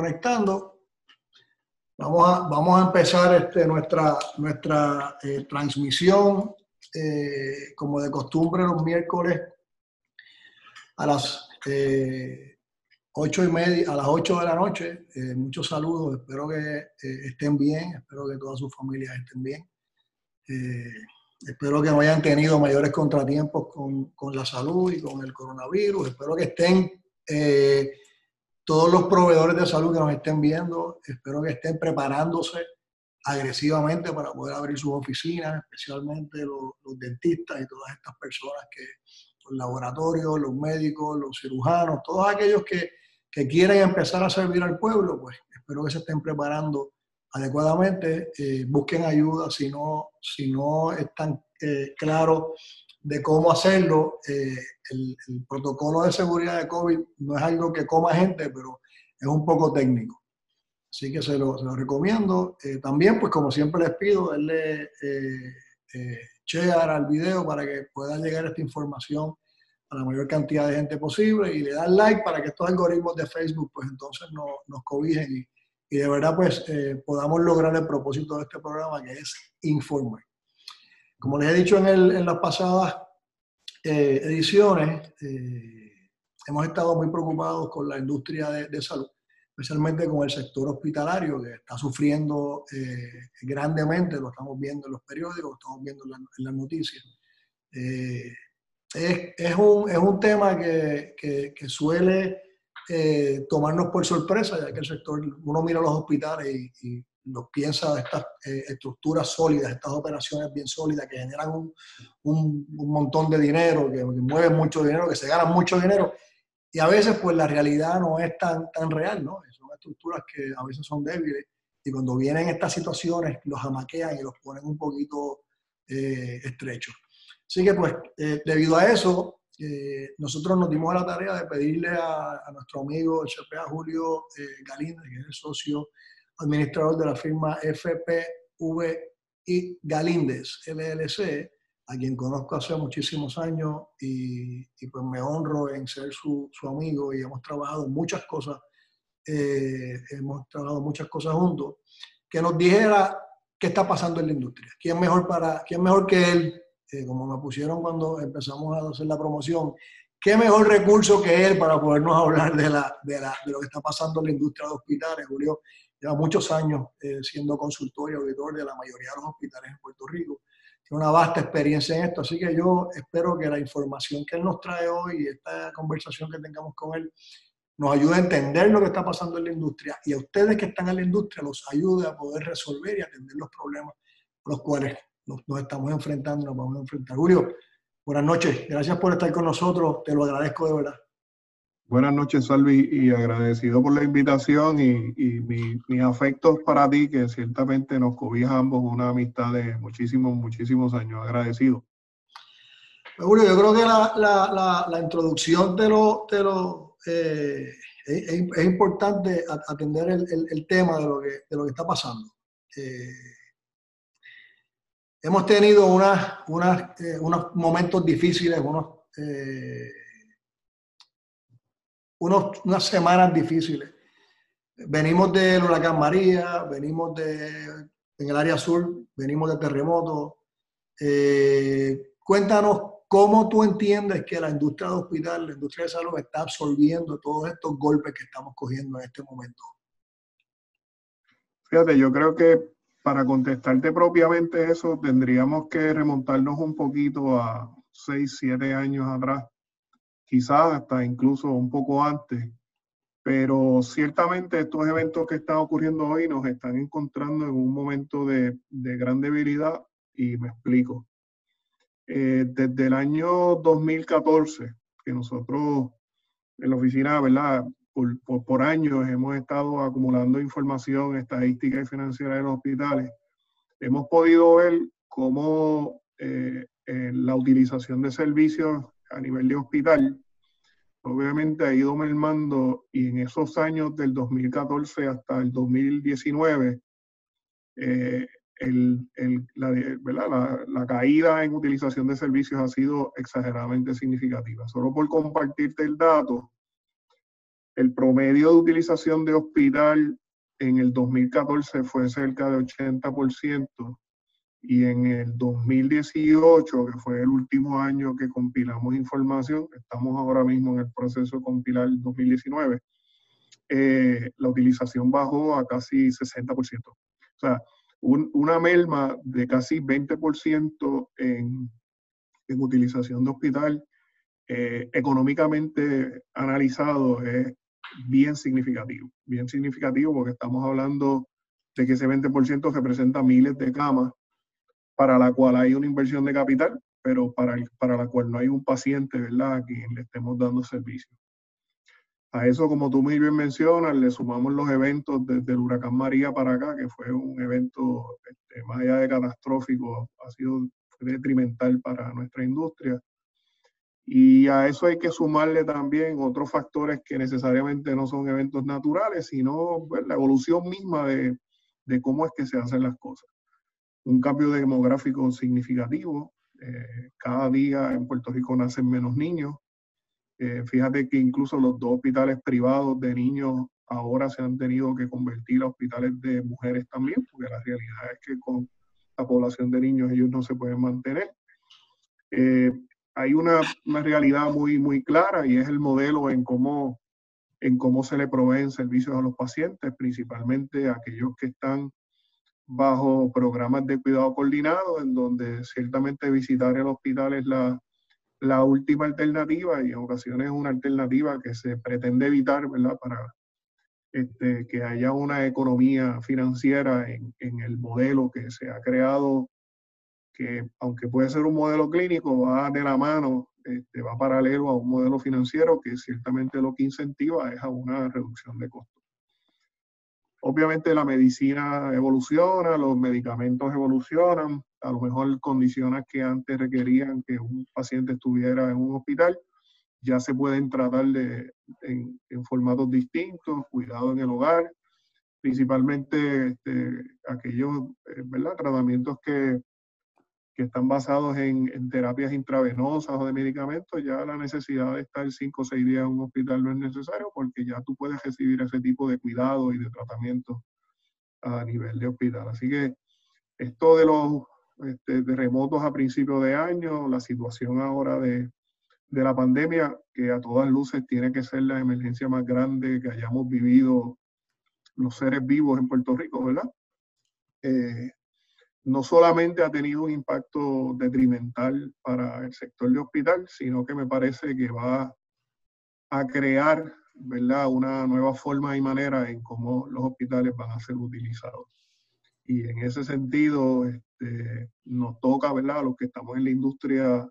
eh, conectando. Vamos a, vamos a empezar este, nuestra, nuestra eh, transmisión, eh, como de costumbre, los miércoles a las ocho y media, a las 8 de la noche. muchos saludos, espero que estén bien, espero que todas sus familias estén bien. espero que no hayan tenido mayores contratiempos con, con, la salud y con el coronavirus. Espero que estén todos los proveedores de salud que nos estén viendo, espero que estén preparándose agresivamente para poder abrir sus oficinas, especialmente los, dentistas y todas estas personas que, los laboratorios, los médicos, los cirujanos, todos aquellos que, que quieren empezar a servir al pueblo, pues espero que se estén preparando adecuadamente, eh, busquen ayuda si no, si no están eh, claros de cómo hacerlo. Eh, el, protocolo de seguridad de COVID no es algo que coma gente, pero es un poco técnico. Así que se lo, recomiendo. Eh, también, pues como siempre les pido, darle eh, eh, al video para que pueda llegar esta información a la mayor cantidad de gente posible y le dan like para que estos algoritmos de Facebook pues entonces no, nos cobijen y, y, de verdad pues podamos lograr el propósito de este programa que es informar. Como les he dicho en, el, en las pasadas eh, ediciones, eh, hemos estado muy preocupados con la industria de, salud, especialmente con el sector hospitalario que está sufriendo eh, grandemente, lo estamos viendo en los periódicos, lo estamos viendo en, las noticias. Es, es, un, es, un, tema que, que, que suele tomarnos por sorpresa, ya que el sector, uno mira los hospitales y, y nos piensa de estas eh, estructuras sólidas, estas operaciones bien sólidas que generan un, un, montón de dinero, que, mueven mucho dinero, que se ganan mucho dinero. Y a veces, pues la realidad no es tan, tan real, ¿no? Son estructuras que a veces son débiles. Y cuando vienen estas situaciones, los amaquean y los ponen un poquito eh, estrechos. Así que, pues, eh, debido a eso, nosotros nos dimos a la tarea de pedirle a, a nuestro amigo, el CPA Julio Galíndez, que es el socio administrador de la firma FPVI Galíndez LLC, a quien conozco hace muchísimos años y, pues me honro en ser su, su, amigo y hemos trabajado muchas cosas, eh, hemos trabajado muchas cosas juntos, que nos dijera qué está pasando en la industria, quién mejor, para, quién mejor que él, eh, como me pusieron cuando empezamos a hacer la promoción, qué mejor recurso que él para podernos hablar de, la, de, la, de lo que está pasando en la industria de hospitales, Julio lleva muchos años eh, siendo consultor y auditor de la mayoría de los hospitales en Puerto Rico. Tiene una vasta experiencia en esto, así que yo espero que la información que él nos trae hoy y esta conversación que tengamos con él nos ayude a entender lo que está pasando en la industria y a ustedes que están en la industria los ayude a poder resolver y atender los problemas por los cuales nos, nos estamos enfrentando, nos vamos a enfrentar. Julio, buenas noches, gracias por estar con nosotros, te lo agradezco de verdad. Buenas noches, Salvi, y agradecido por la invitación y, y mis afectos para ti, que ciertamente nos cobija ambos una amistad de muchísimos, muchísimos años. Agradecido. Julio, yo creo que la, la, la, introducción de lo, de lo eh, es, importante atender el, el, tema de lo que, de lo que está pasando. Eh, hemos tenido unas, unas, eh, unos momentos difíciles, unos unos, unas semanas difíciles. Venimos del huracán María, venimos de, en el área sur, venimos de terremotos. Eh, cuéntanos cómo tú entiendes que la industria de hospital, la industria de salud está absorbiendo todos estos golpes que estamos cogiendo en este momento. Fíjate, yo creo que para contestarte propiamente eso, tendríamos que remontarnos un poquito a seis, siete años atrás quizás hasta incluso un poco antes, pero ciertamente estos eventos que están ocurriendo hoy nos están encontrando en un momento de, gran debilidad y me explico. Eh, desde el año 2014, que nosotros en la oficina, ¿verdad? Por, por, años hemos estado acumulando información estadística y financiera de los hospitales, hemos podido ver cómo eh, la utilización de servicios a nivel de hospital, obviamente ha ido mermando y en esos años del 2014 hasta el 2019, eh, la, la, caída en utilización de servicios ha sido exageradamente significativa. Solo por compartirte el dato, El promedio de utilización de hospital en el 2014 fue cerca de 80% y en el 2018, que fue el último año que compilamos información, estamos ahora mismo en el proceso de compilar el 2019, eh, la utilización bajó a casi 60%. O sea, una merma de casi 20% en, en utilización de hospital, eh, económicamente analizado, es bien significativo. Bien significativo porque estamos hablando de que ese 20% representa miles de camas para la cual hay una inversión de capital, pero para, para la cual no hay un paciente, ¿verdad?, a quien le estemos dando servicio. A eso, como tú muy bien mencionas, le sumamos los eventos desde el huracán María para acá, que fue un evento este, más allá de catastrófico, ha sido detrimental para nuestra industria. Y a eso hay que sumarle también otros factores que necesariamente no son eventos naturales, sino pues, la evolución misma de, de cómo es que se hacen las cosas un cambio demográfico significativo. Eh, cada día en Puerto Rico nacen menos niños. Eh, fíjate que incluso los dos hospitales privados de niños ahora se han tenido que convertir a hospitales de mujeres también, porque la realidad es que con la población de niños ellos no se pueden mantener. Eh, hay una, una, realidad muy, muy clara y es el modelo en cómo, en cómo se le proveen servicios a los pacientes, principalmente aquellos que están bajo programas de cuidado coordinado, en donde ciertamente visitar el hospital es la, la última alternativa y en ocasiones es una alternativa que se pretende evitar, ¿verdad? Para este, que haya una economía financiera en, en, el modelo que se ha creado, que aunque puede ser un modelo clínico, va de la mano, este, va paralelo a un modelo financiero que ciertamente lo que incentiva es a una reducción de costos. Obviamente la medicina evoluciona, los medicamentos evolucionan, a lo mejor condiciones que antes requerían que un paciente estuviera en un hospital, ya se pueden tratar de, en, formatos distintos, cuidado en el hogar, principalmente este, aquellos eh, ¿verdad? tratamientos que que están basados en, terapias intravenosas o de medicamentos, ya la necesidad de estar cinco o seis días en un hospital no es necesario porque ya tú puedes recibir ese tipo de cuidado y de tratamiento a nivel de hospital. Así que esto de los este, terremotos a principios de año, la situación ahora de, de la pandemia, que a todas luces tiene que ser la emergencia más grande que hayamos vivido los seres vivos en Puerto Rico, ¿verdad? Eh, no solamente ha tenido un impacto detrimental para el sector de hospital, sino que me parece que va a crear ¿verdad? una nueva forma y manera en cómo los hospitales van a ser utilizados. Y en ese sentido, este, nos toca, ¿verdad? a los que estamos en la industria,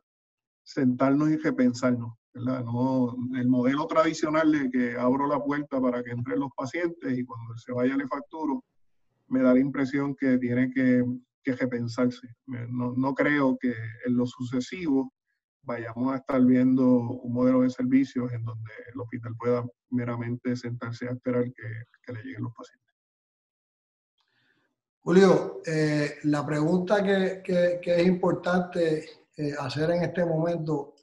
sentarnos y repensarnos. ¿verdad? No, el modelo tradicional de que abro la puerta para que entren los pacientes y cuando se vaya le facturo, me da la impresión que tiene que que repensarse. No, no creo que en lo sucesivo vayamos a estar viendo un modelo de servicios en donde el hospital pueda meramente sentarse a esperar que, le lleguen los pacientes. Julio, eh, la pregunta que, que, es importante eh, hacer en este momento,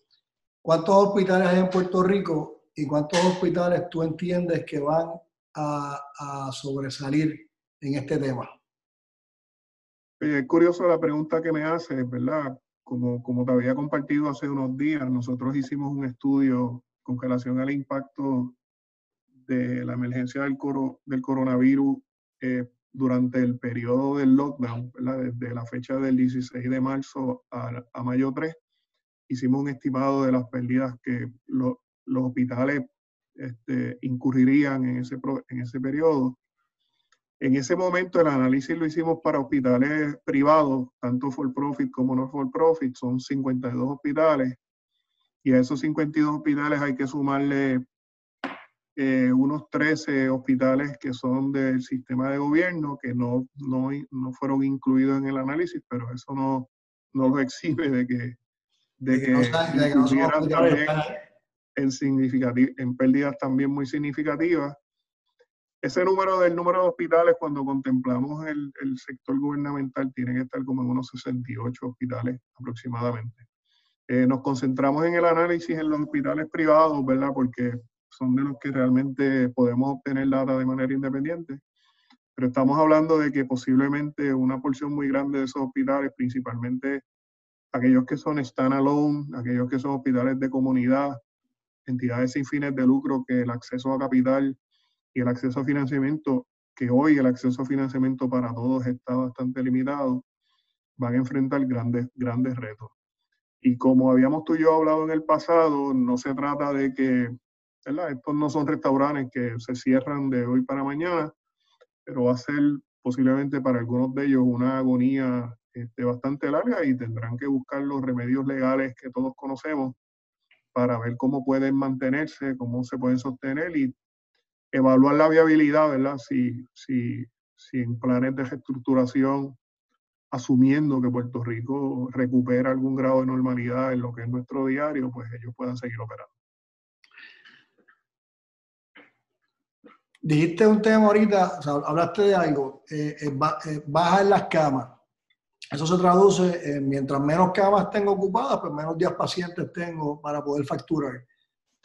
¿cuántos hospitales hay en Puerto Rico y cuántos hospitales tú entiendes que van a, a sobresalir en este tema? Es curioso la pregunta que me hace, ¿verdad? Como, como te había compartido hace unos días, nosotros hicimos un estudio con relación al impacto de la emergencia del, coro, del coronavirus eh, durante el periodo del lockdown, ¿verdad? desde la fecha del 16 de marzo a, a mayo 3. Hicimos un estimado de las pérdidas que los hospitales este, incurrirían en ese, en ese periodo en ese momento el análisis lo hicimos para hospitales privados, tanto for profit como no for profit, son 52 hospitales. Y a esos 52 hospitales hay que sumarle eh, unos 13 hospitales que son del sistema de gobierno, que no, no, no fueron incluidos en el análisis, pero eso no, no los exhibe de que, de que, también en, en pérdidas también muy significativas ese número del número de hospitales, cuando contemplamos el, el, sector gubernamental, tiene que estar como en unos 68 hospitales aproximadamente. Eh, nos concentramos en el análisis en los hospitales privados, ¿verdad? Porque son de los que realmente podemos obtener data de manera independiente. Pero estamos hablando de que posiblemente una porción muy grande de esos hospitales, principalmente aquellos que son standalone, aquellos que son hospitales de comunidad, entidades sin fines de lucro, que el acceso a capital y el acceso a financiamiento, que hoy el acceso a financiamiento para todos está bastante limitado, van a enfrentar grandes, grandes retos. Y como habíamos tú y yo hablado en el pasado, no se trata de que, ¿verdad? Estos no son restaurantes que se cierran de hoy para mañana, pero va a ser posiblemente para algunos de ellos una agonía este, bastante larga y tendrán que buscar los remedios legales que todos conocemos para ver cómo pueden mantenerse, cómo se pueden sostener y evaluar la viabilidad, ¿verdad? Si, si, si en planes de reestructuración asumiendo que Puerto Rico recupera algún grado de normalidad en lo que es nuestro diario, pues ellos puedan seguir operando. Dijiste un tema ahorita, hablaste de algo, eh, eh, eh, las camas. Eso se traduce en mientras menos camas tengo ocupadas, pues menos días pacientes tengo para poder facturar.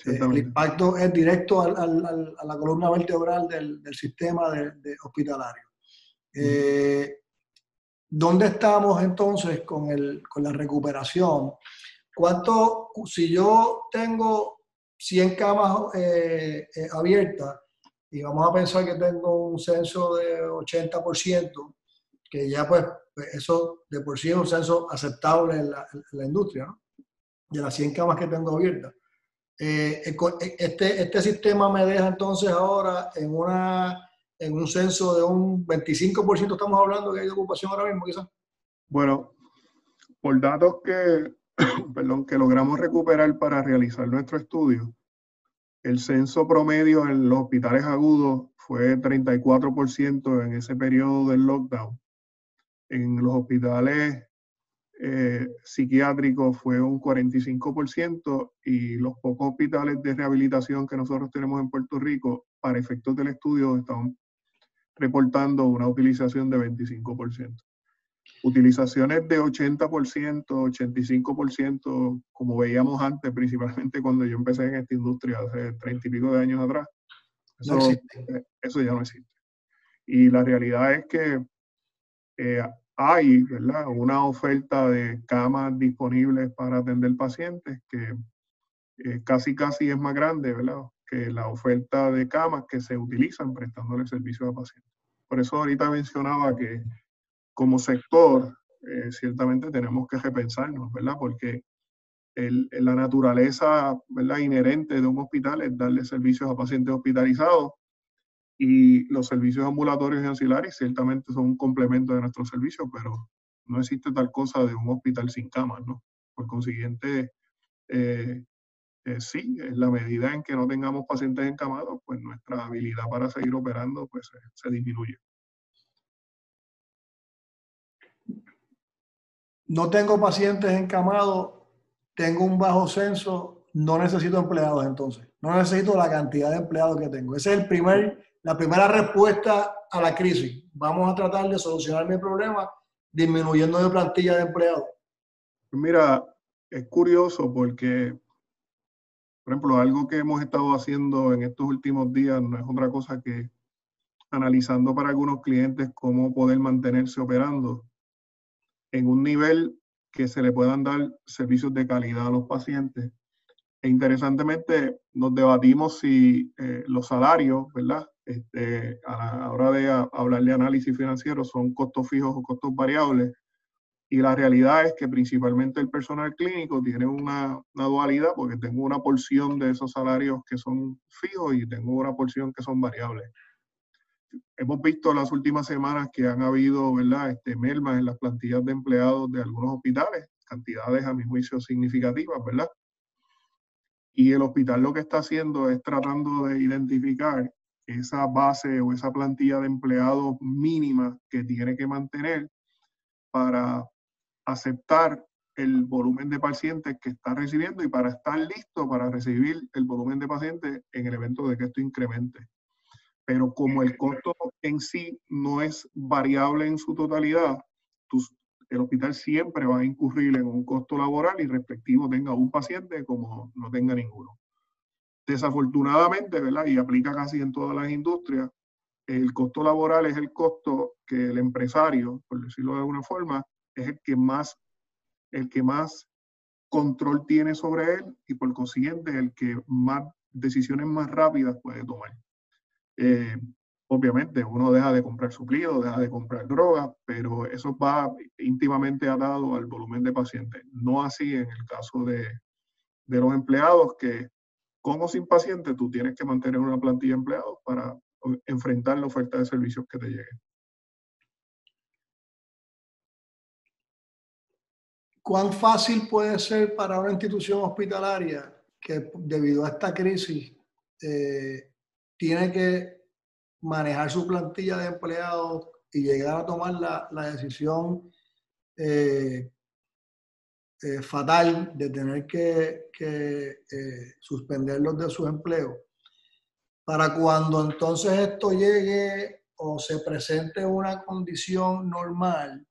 El impacto es directo a la columna vertebral del, sistema de, hospitalario. ¿Dónde estamos entonces con, el, con la recuperación? ¿Cuánto, si yo tengo 100 camas eh, eh, abiertas y vamos a pensar que tengo un censo de 80%, que ya pues, pues eso de por sí es un censo aceptable en la, industria, ¿no? de las 100 camas que tengo abiertas. Eh, este, este sistema me deja entonces ahora en una en un censo de un 25% estamos hablando que hay de ocupación ahora mismo, quizás? Bueno, por datos que, perdón, que logramos recuperar para realizar nuestro estudio, el censo promedio en los hospitales agudos fue 34% en ese periodo del lockdown. En los hospitales eh, psiquiátricos fue un 45% y los pocos hospitales de rehabilitación que nosotros tenemos en Puerto Rico, para efectos del estudio, estaban reportando una utilización de 25%. Utilizaciones de 80%, 85%, como veíamos antes, principalmente cuando yo empecé en esta industria hace 30 y pico de años atrás. Eso, eh, eso ya no existe. Y la realidad es que eh, hay ¿verdad? una oferta de camas disponibles para atender pacientes que eh, casi casi es más grande ¿verdad? que la oferta de camas que se utilizan prestándole servicio a pacientes. Por eso ahorita mencionaba que como sector, eh, ciertamente tenemos que repensarnos, ¿verdad? Porque el, la naturaleza ¿verdad? inherente de un hospital es darle servicios a pacientes hospitalizados y los servicios ambulatorios y ancilares ciertamente son un complemento de nuestros servicios, pero no existe tal cosa de un hospital sin camas, ¿no? Por consiguiente, eh, eh, sí, en la medida en que no tengamos pacientes encamados, pues nuestra habilidad para seguir operando pues, se disminuye. No tengo pacientes encamados, tengo un bajo censo, no necesito empleados entonces. No necesito la cantidad de empleados que tengo. Esa es el primer, la primera respuesta a la crisis. Vamos a tratar de solucionar mi problema disminuyendo de plantilla de empleados. Mira, es curioso porque por ejemplo, algo que hemos estado haciendo en estos últimos días no es otra cosa que analizando para algunos clientes cómo poder mantenerse operando en un nivel que se le puedan dar servicios de calidad a los pacientes. E interesantemente, nos debatimos si eh, los salarios, ¿verdad? Este, a la hora de hablar de análisis financiero, son costos fijos o costos variables. Y la realidad es que principalmente el personal clínico tiene una, dualidad porque tengo una porción de esos salarios que son fijos y tengo una porción que son variables. Hemos visto las últimas semanas que han habido ¿verdad? Este, mermas en las plantillas de empleados de algunos hospitales, cantidades a mi juicio significativas, ¿verdad? Y el hospital lo que está haciendo es tratando de identificar esa base o esa plantilla de empleados mínima que tiene que mantener para aceptar el volumen de pacientes que está recibiendo y para estar listo para recibir el volumen de pacientes en el evento de que esto incremente. Pero como el costo en sí no es variable en su totalidad, el hospital siempre va a incurrir en un costo laboral y respectivo tenga un paciente como no tenga ninguno. Desafortunadamente, ¿verdad? Y aplica casi en todas las industrias, el costo laboral es el costo que el empresario, por decirlo de alguna forma, es el que más, el que más control tiene sobre él y por consiguiente el que más decisiones más rápidas puede tomar. Eh, obviamente uno deja de comprar suplidos, deja de comprar drogas, pero eso va íntimamente atado al volumen de pacientes. No así en el caso de, de los empleados que con o sin pacientes tú tienes que mantener una plantilla de empleados para enfrentar la oferta de servicios que te lleguen. ¿Cuán fácil puede ser para una institución hospitalaria que debido a esta crisis eh, tiene que manejar su plantilla de empleados y llegar a tomar la, decisión eh, eh, fatal de tener que, que suspenderlos de sus empleos? Para cuando entonces esto llegue o se presente una condición normal,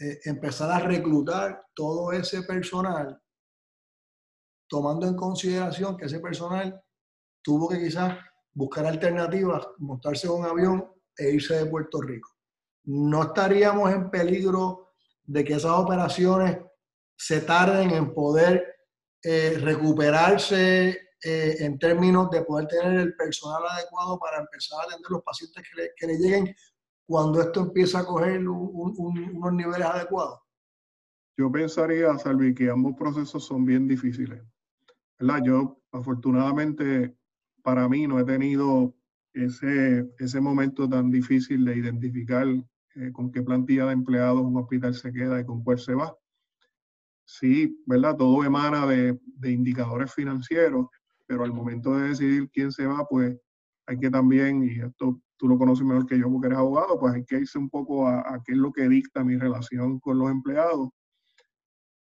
eh, empezar a reclutar todo ese personal, tomando en consideración que ese personal tuvo que quizás buscar alternativas, montarse en un avión e irse de Puerto Rico. No estaríamos en peligro de que esas operaciones se tarden en poder eh, recuperarse eh, en términos de poder tener el personal adecuado para empezar a atender los pacientes que le, que le lleguen cuando esto empieza a coger unos niveles adecuados? Yo pensaría, Salvi, que ambos procesos son bien difíciles. ¿verdad? Yo, afortunadamente, para mí no he tenido ese, ese momento tan difícil de identificar eh, con qué plantilla de empleados un hospital se queda y con cuál se va. Sí, ¿verdad? Todo emana de, de indicadores financieros, pero al momento de decidir quién se va, pues hay que también, y esto tú lo conoces mejor que yo porque eres abogado, pues hay que irse un poco a, qué es lo que dicta mi relación con los empleados.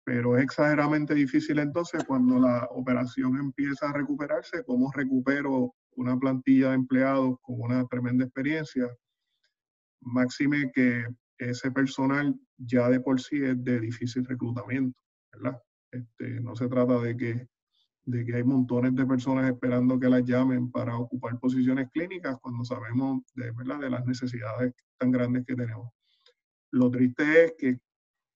Pero es exageradamente difícil entonces cuando la operación empieza a recuperarse, cómo recupero una plantilla de empleados con una tremenda experiencia. Máxime que ese personal ya de por sí es de difícil reclutamiento, Este, no se trata de que de que hay montones de personas esperando que las llamen para ocupar posiciones clínicas cuando sabemos de, las necesidades tan grandes que tenemos. Lo triste es que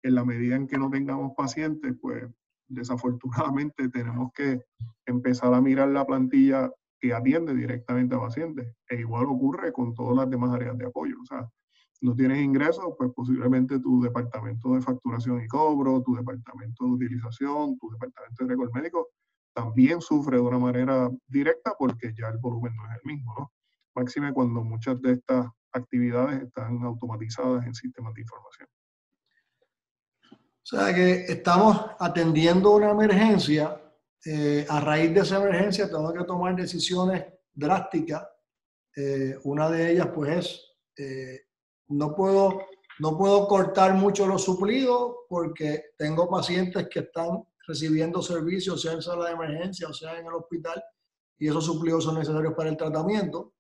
en la medida en que no tengamos pacientes, pues desafortunadamente tenemos que empezar a mirar la plantilla que atiende directamente a pacientes. E igual ocurre con todas las demás áreas de apoyo. No tienes ingresos, pues posiblemente tu departamento de facturación y cobro, tu departamento de utilización, tu departamento de récord médico también sufre de una manera directa porque ya el volumen no es el mismo, ¿no? Máxime cuando muchas de estas actividades están automatizadas en sistemas de información. O sea que estamos atendiendo una emergencia. Eh, a raíz de esa emergencia tenemos que tomar decisiones drásticas. Eh, una de ellas, pues, es eh, no puedo no puedo cortar mucho los suplidos porque tengo pacientes que están recibiendo servicios, sea en sala de emergencia o sea en el hospital, y esos suplidos son necesarios para el tratamiento.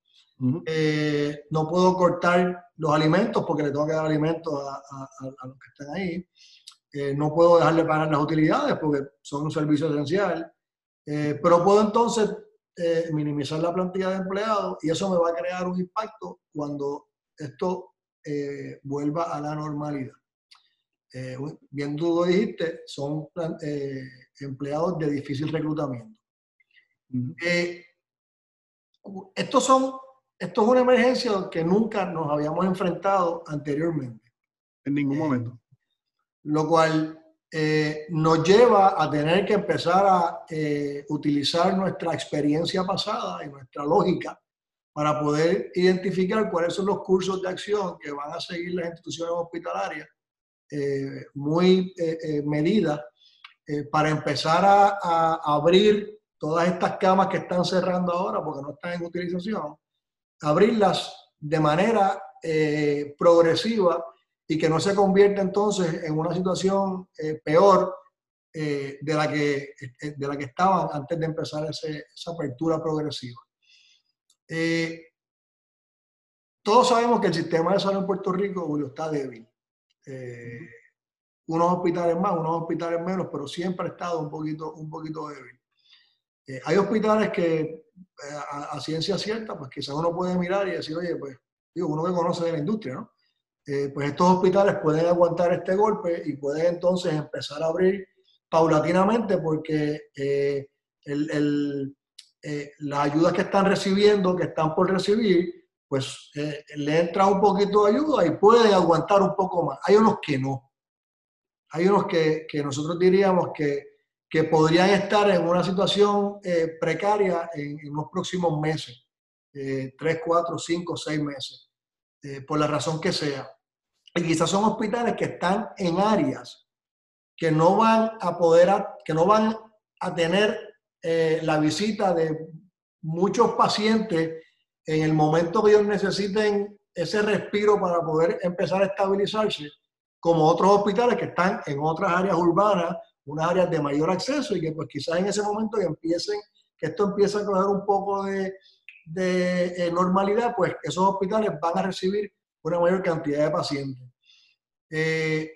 Eh, no puedo cortar los alimentos porque le tengo que dar alimentos a, los que están ahí. Eh, no puedo dejarle pagar las utilidades porque son un servicio esencial. Eh, pero puedo entonces minimizar la plantilla de empleados y eso me va a crear un impacto cuando esto vuelva a la normalidad eh, bien tú lo dijiste, son eh, empleados de difícil reclutamiento. Eh, estos son, esto es una emergencia que nunca nos habíamos enfrentado anteriormente. En ningún momento. Lo cual nos lleva a tener que empezar a utilizar nuestra experiencia pasada y nuestra lógica para poder identificar cuáles son los cursos de acción que van a seguir las instituciones hospitalarias eh, muy eh, eh, medida para empezar a, abrir todas estas camas que están cerrando ahora porque no están en utilización, abrirlas de manera progresiva y que no se convierta entonces en una situación peor de, la que, de la que estaban antes de empezar esa apertura progresiva. Todos sabemos que el sistema de salud en Puerto Rico está débil. Eh, unos hospitales más, unos hospitales menos, pero siempre ha estado un poquito, un poquito débil. Eh, hay hospitales que eh, a, ciencia cierta, pues quizás uno puede mirar y decir, oye, pues, digo, uno que conoce de la industria, ¿no? pues estos hospitales pueden aguantar este golpe y pueden entonces empezar a abrir paulatinamente porque el, las ayudas que están recibiendo, que están por recibir, pues le entra un poquito de ayuda y pueden aguantar un poco más. Hay unos que no hay unos que, nosotros diríamos que, podrían estar en una situación eh, precaria en, los próximos meses, eh, tres, cuatro, cinco, seis meses, eh, por la razón que sea. Y quizás son hospitales que están en áreas que no van a poder, que no van a tener la visita de muchos pacientes en el momento que ellos necesiten ese respiro para poder empezar a estabilizarse como otros hospitales que están en otras áreas urbanas, unas áreas de mayor acceso y que pues quizás en ese momento que empiecen, que esto empiece a coger un poco de, de eh, normalidad, pues esos hospitales van a recibir una mayor cantidad de pacientes. Eh,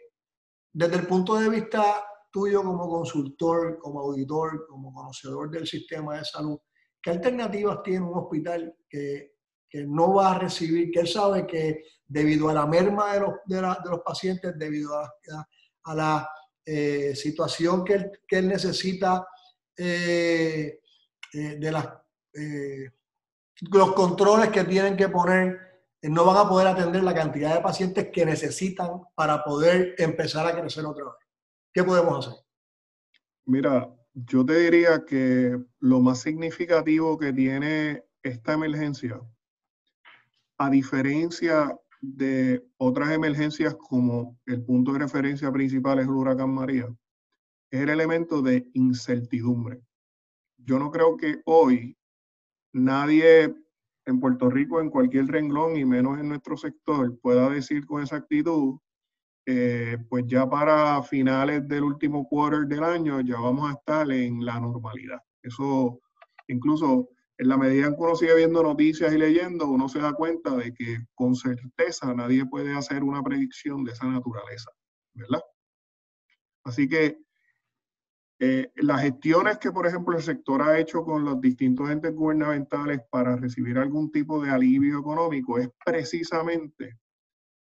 desde el punto de vista tuyo como consultor, como auditor, como conocedor del sistema de salud, ¿qué alternativas tiene un hospital que que no va a recibir, que él sabe que debido a la merma de los, de, los pacientes, debido a, la eh, situación que él, que él necesita eh, eh, de las, los controles que tienen que poner, no van a poder atender la cantidad de pacientes que necesitan para poder empezar a crecer otra vez. ¿Qué podemos hacer? Mira, yo te diría que lo más significativo que tiene esta emergencia a diferencia de otras emergencias como el punto de referencia principal es el huracán María, es el elemento de incertidumbre. Yo no creo que hoy nadie en Puerto Rico, en cualquier renglón y menos en nuestro sector, pueda decir con exactitud, eh, pues ya para finales del último quarter del año ya vamos a estar en la normalidad. Eso incluso en la medida en que uno sigue viendo noticias y leyendo, uno se da cuenta de que con certeza nadie puede hacer una predicción de esa naturaleza, ¿verdad? Así que eh, las gestiones que, por ejemplo, el sector ha hecho con los distintos entes gubernamentales para recibir algún tipo de alivio económico es precisamente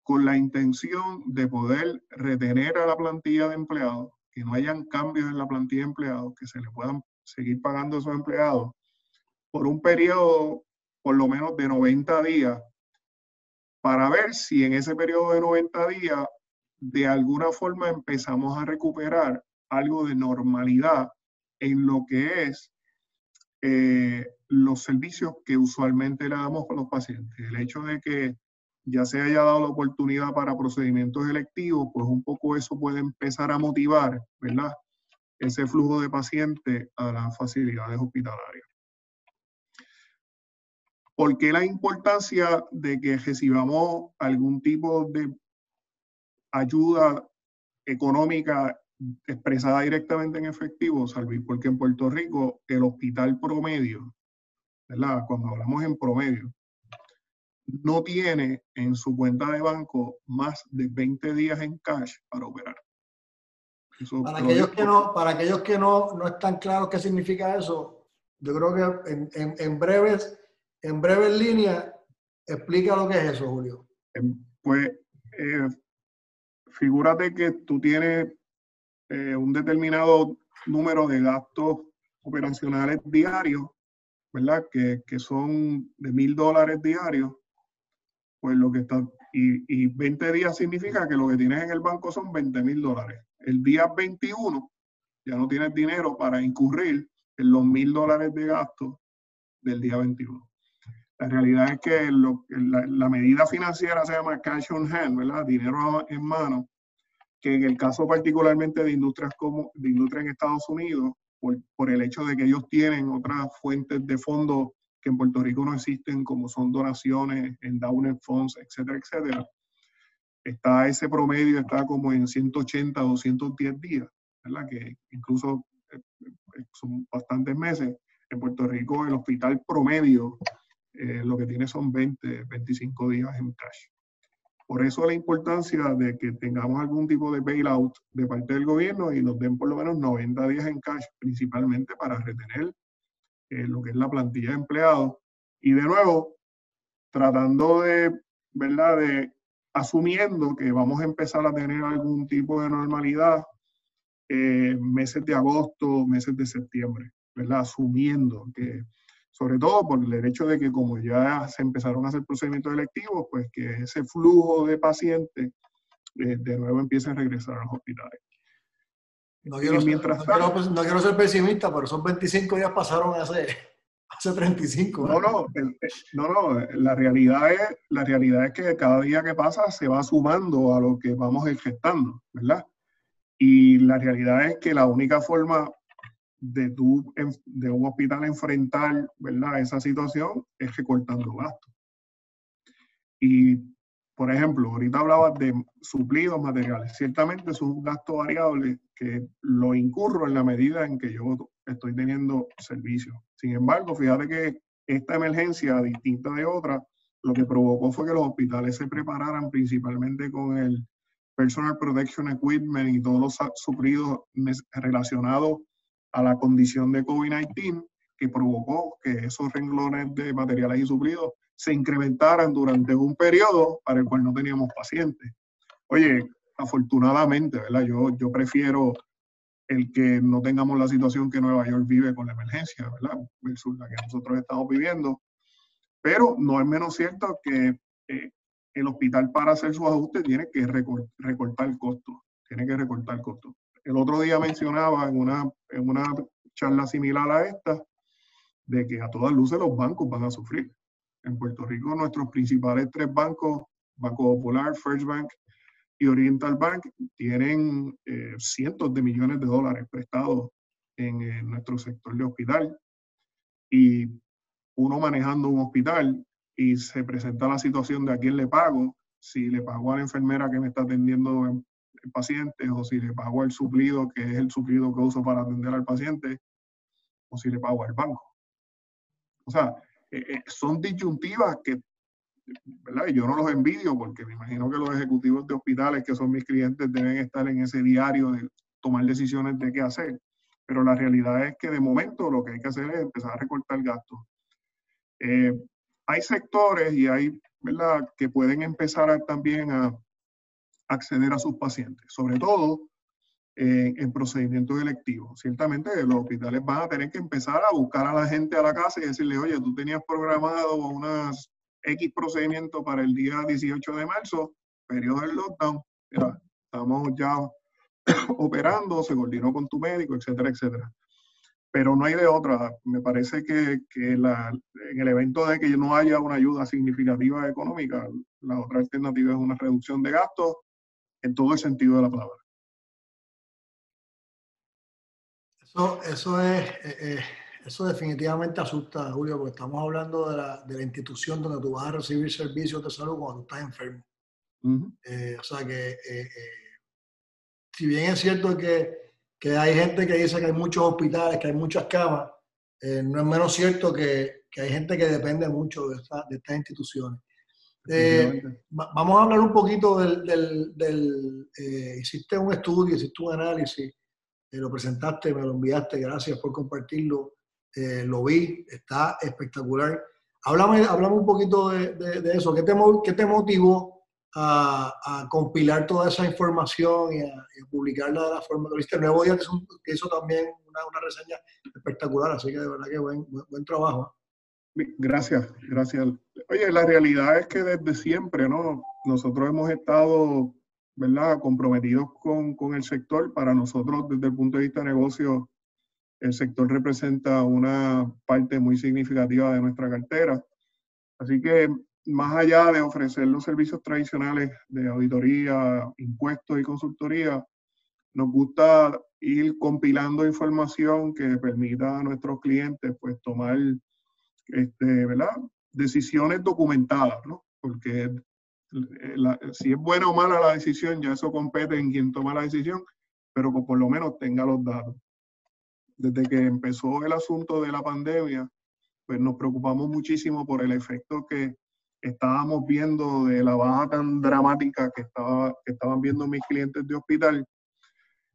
con la intención de poder retener a la plantilla de empleados, que no hayan cambios en la plantilla de empleados, que se le puedan seguir pagando a esos empleados por un periodo por lo menos de 90 días para ver si en ese periodo de 90 días de alguna forma empezamos a recuperar algo de normalidad en lo que es eh, los servicios que usualmente le damos a los pacientes. El hecho de que ya se haya dado la oportunidad para procedimientos electivos, pues un poco eso puede empezar a motivar, ¿verdad? Ese flujo de pacientes a las facilidades hospitalarias. ¿Por qué la importancia de que recibamos algún tipo de ayuda económica expresada directamente en efectivo, Salvi? Porque en Puerto Rico el hospital promedio, ¿verdad? Cuando hablamos en promedio, no tiene en su cuenta de banco más de 20 días en cash para operar. para, aquellos que no, para aquellos que no, no están claros qué significa eso, yo creo que en, en, en breves en breve en línea, explica lo que es eso, Julio. Em, pues, eh, figúrate que tú tienes eh, un determinado número de gastos operacionales diarios, ¿verdad? Que, son de mil dólares diarios, pues lo que está, y, y 20 días significa que lo que tienes en el banco son 20 mil dólares. El día 21 ya no tienes dinero para incurrir en los mil dólares de gastos del día 21. La realidad es que la, medida financiera se llama cash on hand, ¿verdad? Dinero en mano, que en el caso particularmente de industrias como de industria en Estados Unidos, por, el hecho de que ellos tienen otras fuentes de fondos que en Puerto Rico no existen, como son donaciones, endowment funds, etcétera, etcétera, está ese promedio, está como en 180, 210 días, ¿verdad? Que incluso eh, eh, son bastantes meses. En Puerto Rico el hospital promedio eh, lo que tiene son 20, 25 días en cash. Por eso la importancia de que tengamos algún tipo de bailout de parte del gobierno y nos den por lo menos 90 días en cash, principalmente para retener lo que es la plantilla de empleados. Y de nuevo, tratando de, ¿verdad? De asumiendo que vamos a empezar a tener algún tipo de normalidad eh, meses de agosto, meses de septiembre, ¿verdad? Asumiendo que, sobre todo por el hecho de que como ya se empezaron a hacer procedimientos electivos, pues que ese flujo de pacientes eh, de nuevo empiece a regresar a los hospitales. No quiero, mientras no, no quiero, ser pesimista, pero esos 25 días pasaron hace, hace 35. No, no, no, no, la realidad, es, la realidad es que cada día que pasa se va sumando a lo que vamos gestando, ¿verdad? Y la realidad es que la única forma de, tu, de un hospital enfrentar ¿verdad? esa situación es recortando gastos. Y, por ejemplo, ahorita hablabas de suplidos materiales. Ciertamente es un gasto variable que lo incurro en la medida en que yo estoy teniendo servicio. Sin embargo, fíjate que esta emergencia, distinta de otra, lo que provocó fue que los hospitales se prepararan principalmente con el personal protection equipment y todos los suplidos relacionados a la condición de COVID-19 que provocó que esos renglones de materiales y suplidos se incrementaran durante un periodo para el cual no teníamos pacientes. Oye, afortunadamente, ¿verdad? Yo, yo prefiero el que no tengamos la situación que Nueva York vive con la emergencia, ¿verdad? Versus la que nosotros estamos viviendo. Pero no es menos cierto que eh, el hospital para hacer sus ajustes tiene que recortar costos, tiene que recortar costos. El otro día mencionaba en una, en una charla similar a esta, de que a todas luces los bancos van a sufrir. En Puerto Rico nuestros principales tres bancos, Banco Popular, First Bank y Oriental Bank, tienen eh, cientos de millones de dólares prestados en, en nuestro sector de hospital. Y uno manejando un hospital y se presenta la situación de a quién le pago, si le pago a la enfermera que me está atendiendo en, paciente o si le pago el suplido, que es el suplido que uso para atender al paciente, o si le pago al banco. O sea, eh, eh, son disyuntivas que, ¿verdad? Yo no los envidio porque me imagino que los ejecutivos de hospitales, que son mis clientes, deben estar en ese diario de tomar decisiones de qué hacer. Pero la realidad es que de momento lo que hay que hacer es empezar a recortar gastos. Eh, hay sectores y hay, ¿verdad?, que pueden empezar también a acceder a sus pacientes, sobre todo en procedimientos electivos. Ciertamente los hospitales van a tener que empezar a buscar a la gente a la casa y decirle, oye, tú tenías programado unas X procedimiento para el día 18 de marzo, periodo del lockdown, estamos ya operando, se coordinó con tu médico, etcétera, etcétera pero no hay de otra. Me parece que, que la, en el evento de que no haya una ayuda significativa económica, la otra alternativa es una reducción de gastos en todo el sentido de la palabra. Eso, eso, es, eh, eh, eso definitivamente asusta, Julio, porque estamos hablando de la, de la, institución donde tú vas a recibir servicios de salud cuando estás enfermo. Eh, o sea que, si bien es cierto que que hay gente que dice que hay muchos hospitales, que hay muchas camas, no es menos cierto que, que, hay gente que depende mucho de, de estas instituciones. Eh, vamos a hablar un poquito del... del, del eh, hiciste un estudio, hiciste un análisis, lo presentaste, me lo enviaste, gracias por compartirlo, lo vi, está espectacular. Háblame, háblame un poquito de, de, de eso, ¿Qué te, ¿qué te motivó a, compilar toda esa información y a, publicarla de la forma que viste. El Nuevo Día que hizo también una, una, reseña espectacular, así que de verdad que buen, buen, trabajo. Gracias, gracias. Oye, la realidad es que desde siempre, ¿no? Nosotros hemos estado, ¿verdad?, comprometidos con, con el sector. Para nosotros, desde el punto de vista de negocio, el sector representa una parte muy significativa de nuestra cartera. Así que más allá de ofrecer los servicios tradicionales de auditoría, impuestos y consultoría, nos gusta ir compilando información que permita a nuestros clientes pues tomar este, ¿verdad? decisiones documentadas, ¿no? Porque si es buena o mala la decisión, ya eso compete en quien toma la decisión, pero que por lo menos tenga los datos. Desde que empezó el asunto de la pandemia, pues nos preocupamos muchísimo por el efecto que estábamos viendo de la baja tan dramática que, estaba, que estaban viendo mis clientes de hospital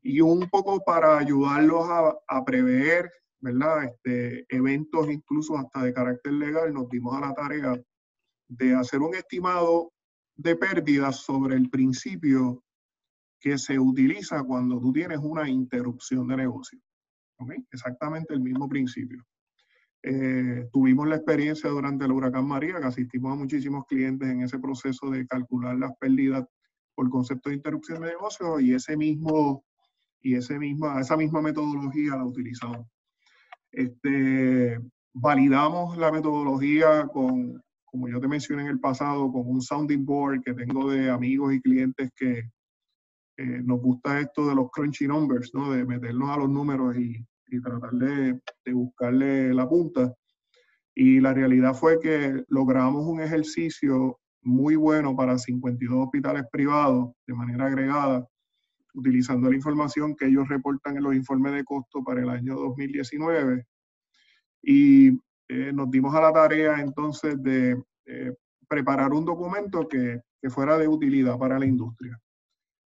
y un poco para ayudarlos a, a prever ¿verdad? Este, eventos incluso hasta de carácter legal, nos dimos a la tarea de hacer un estimado de pérdidas sobre el principio que se utiliza cuando tú tienes una interrupción de negocio. Exactamente el mismo principio. Eh, tuvimos la experiencia durante el huracán María, que asistimos a muchísimos clientes en ese proceso de calcular las pérdidas por concepto de interrupción de negocio y ese mismo y ese misma, esa misma metodología la utilizamos. Este, validamos la metodología con, como yo te mencioné en el pasado, con un sounding board que tengo de amigos y clientes que eh, nos gusta esto de los crunchy numbers, ¿no? de meternos a los números y, y tratar de, de, buscarle la punta. Y la realidad fue que logramos un ejercicio muy bueno para 52 hospitales privados de manera agregada, utilizando la información que ellos reportan en los informes de costo para el año 2019. Y eh, nos dimos a la tarea entonces de eh, preparar un documento que, que fuera de utilidad para la industria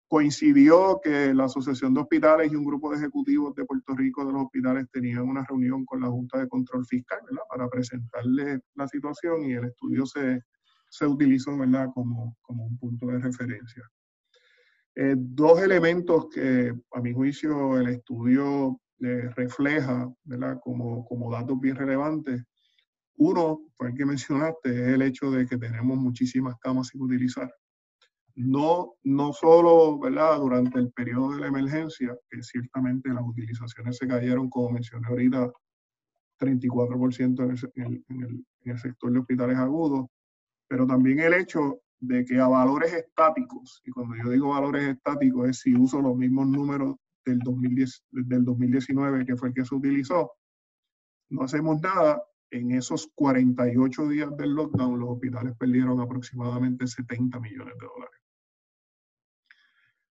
coincidió que la Asociación de Hospitales y un grupo de ejecutivos de Puerto Rico de los hospitales tenían una reunión con la Junta de Control Fiscal para presentarle la situación y el estudio se, se utilizó ¿verdad? Como, como un punto de referencia. Eh, dos elementos que a mi juicio el estudio eh, refleja ¿verdad? Como, como datos bien relevantes. Uno, fue el que mencionaste, es el hecho de que tenemos muchísimas camas sin utilizar no, no solo ¿verdad? durante el periodo de la emergencia, que ciertamente las utilizaciones se cayeron, como mencioné ahorita, 34% en el, en, el, en el sector de hospitales agudos, pero también el hecho de que a valores estáticos, y cuando yo digo valores estáticos es si uso los mismos números del, 2010, del 2019, que fue el que se utilizó, no hacemos nada, en esos 48 días del lockdown los hospitales perdieron aproximadamente 70 millones de dólares.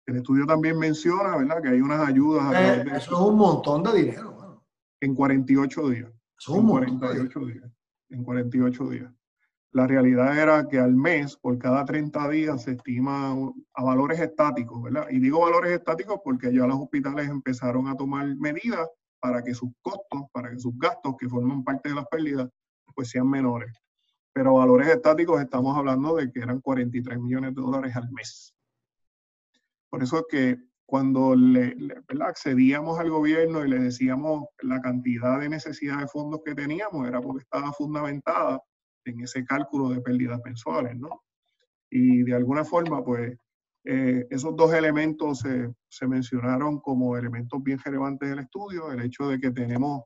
El estudio también menciona, ¿verdad?, que hay unas ayudas. Eh, eso es un montón de dinero. En 48 días. Eso es un 48 días. En 48 días. La realidad era que al mes, por cada 30 días, se estima a valores estáticos, ¿verdad? Y digo valores estáticos porque ya los hospitales empezaron a tomar medidas para que sus costos, para que sus gastos, que forman parte de las pérdidas, pues sean menores. Pero valores estáticos estamos hablando de que eran 43 millones de dólares al mes. Por eso es que cuando le, accedíamos al gobierno y le decíamos la cantidad de necesidad de fondos que teníamos, era porque estaba fundamentada en ese cálculo de pérdidas mensuales, ¿no? Y de alguna forma, pues, eh, esos dos elementos se, se, mencionaron como elementos bien relevantes del estudio, el hecho de que tenemos,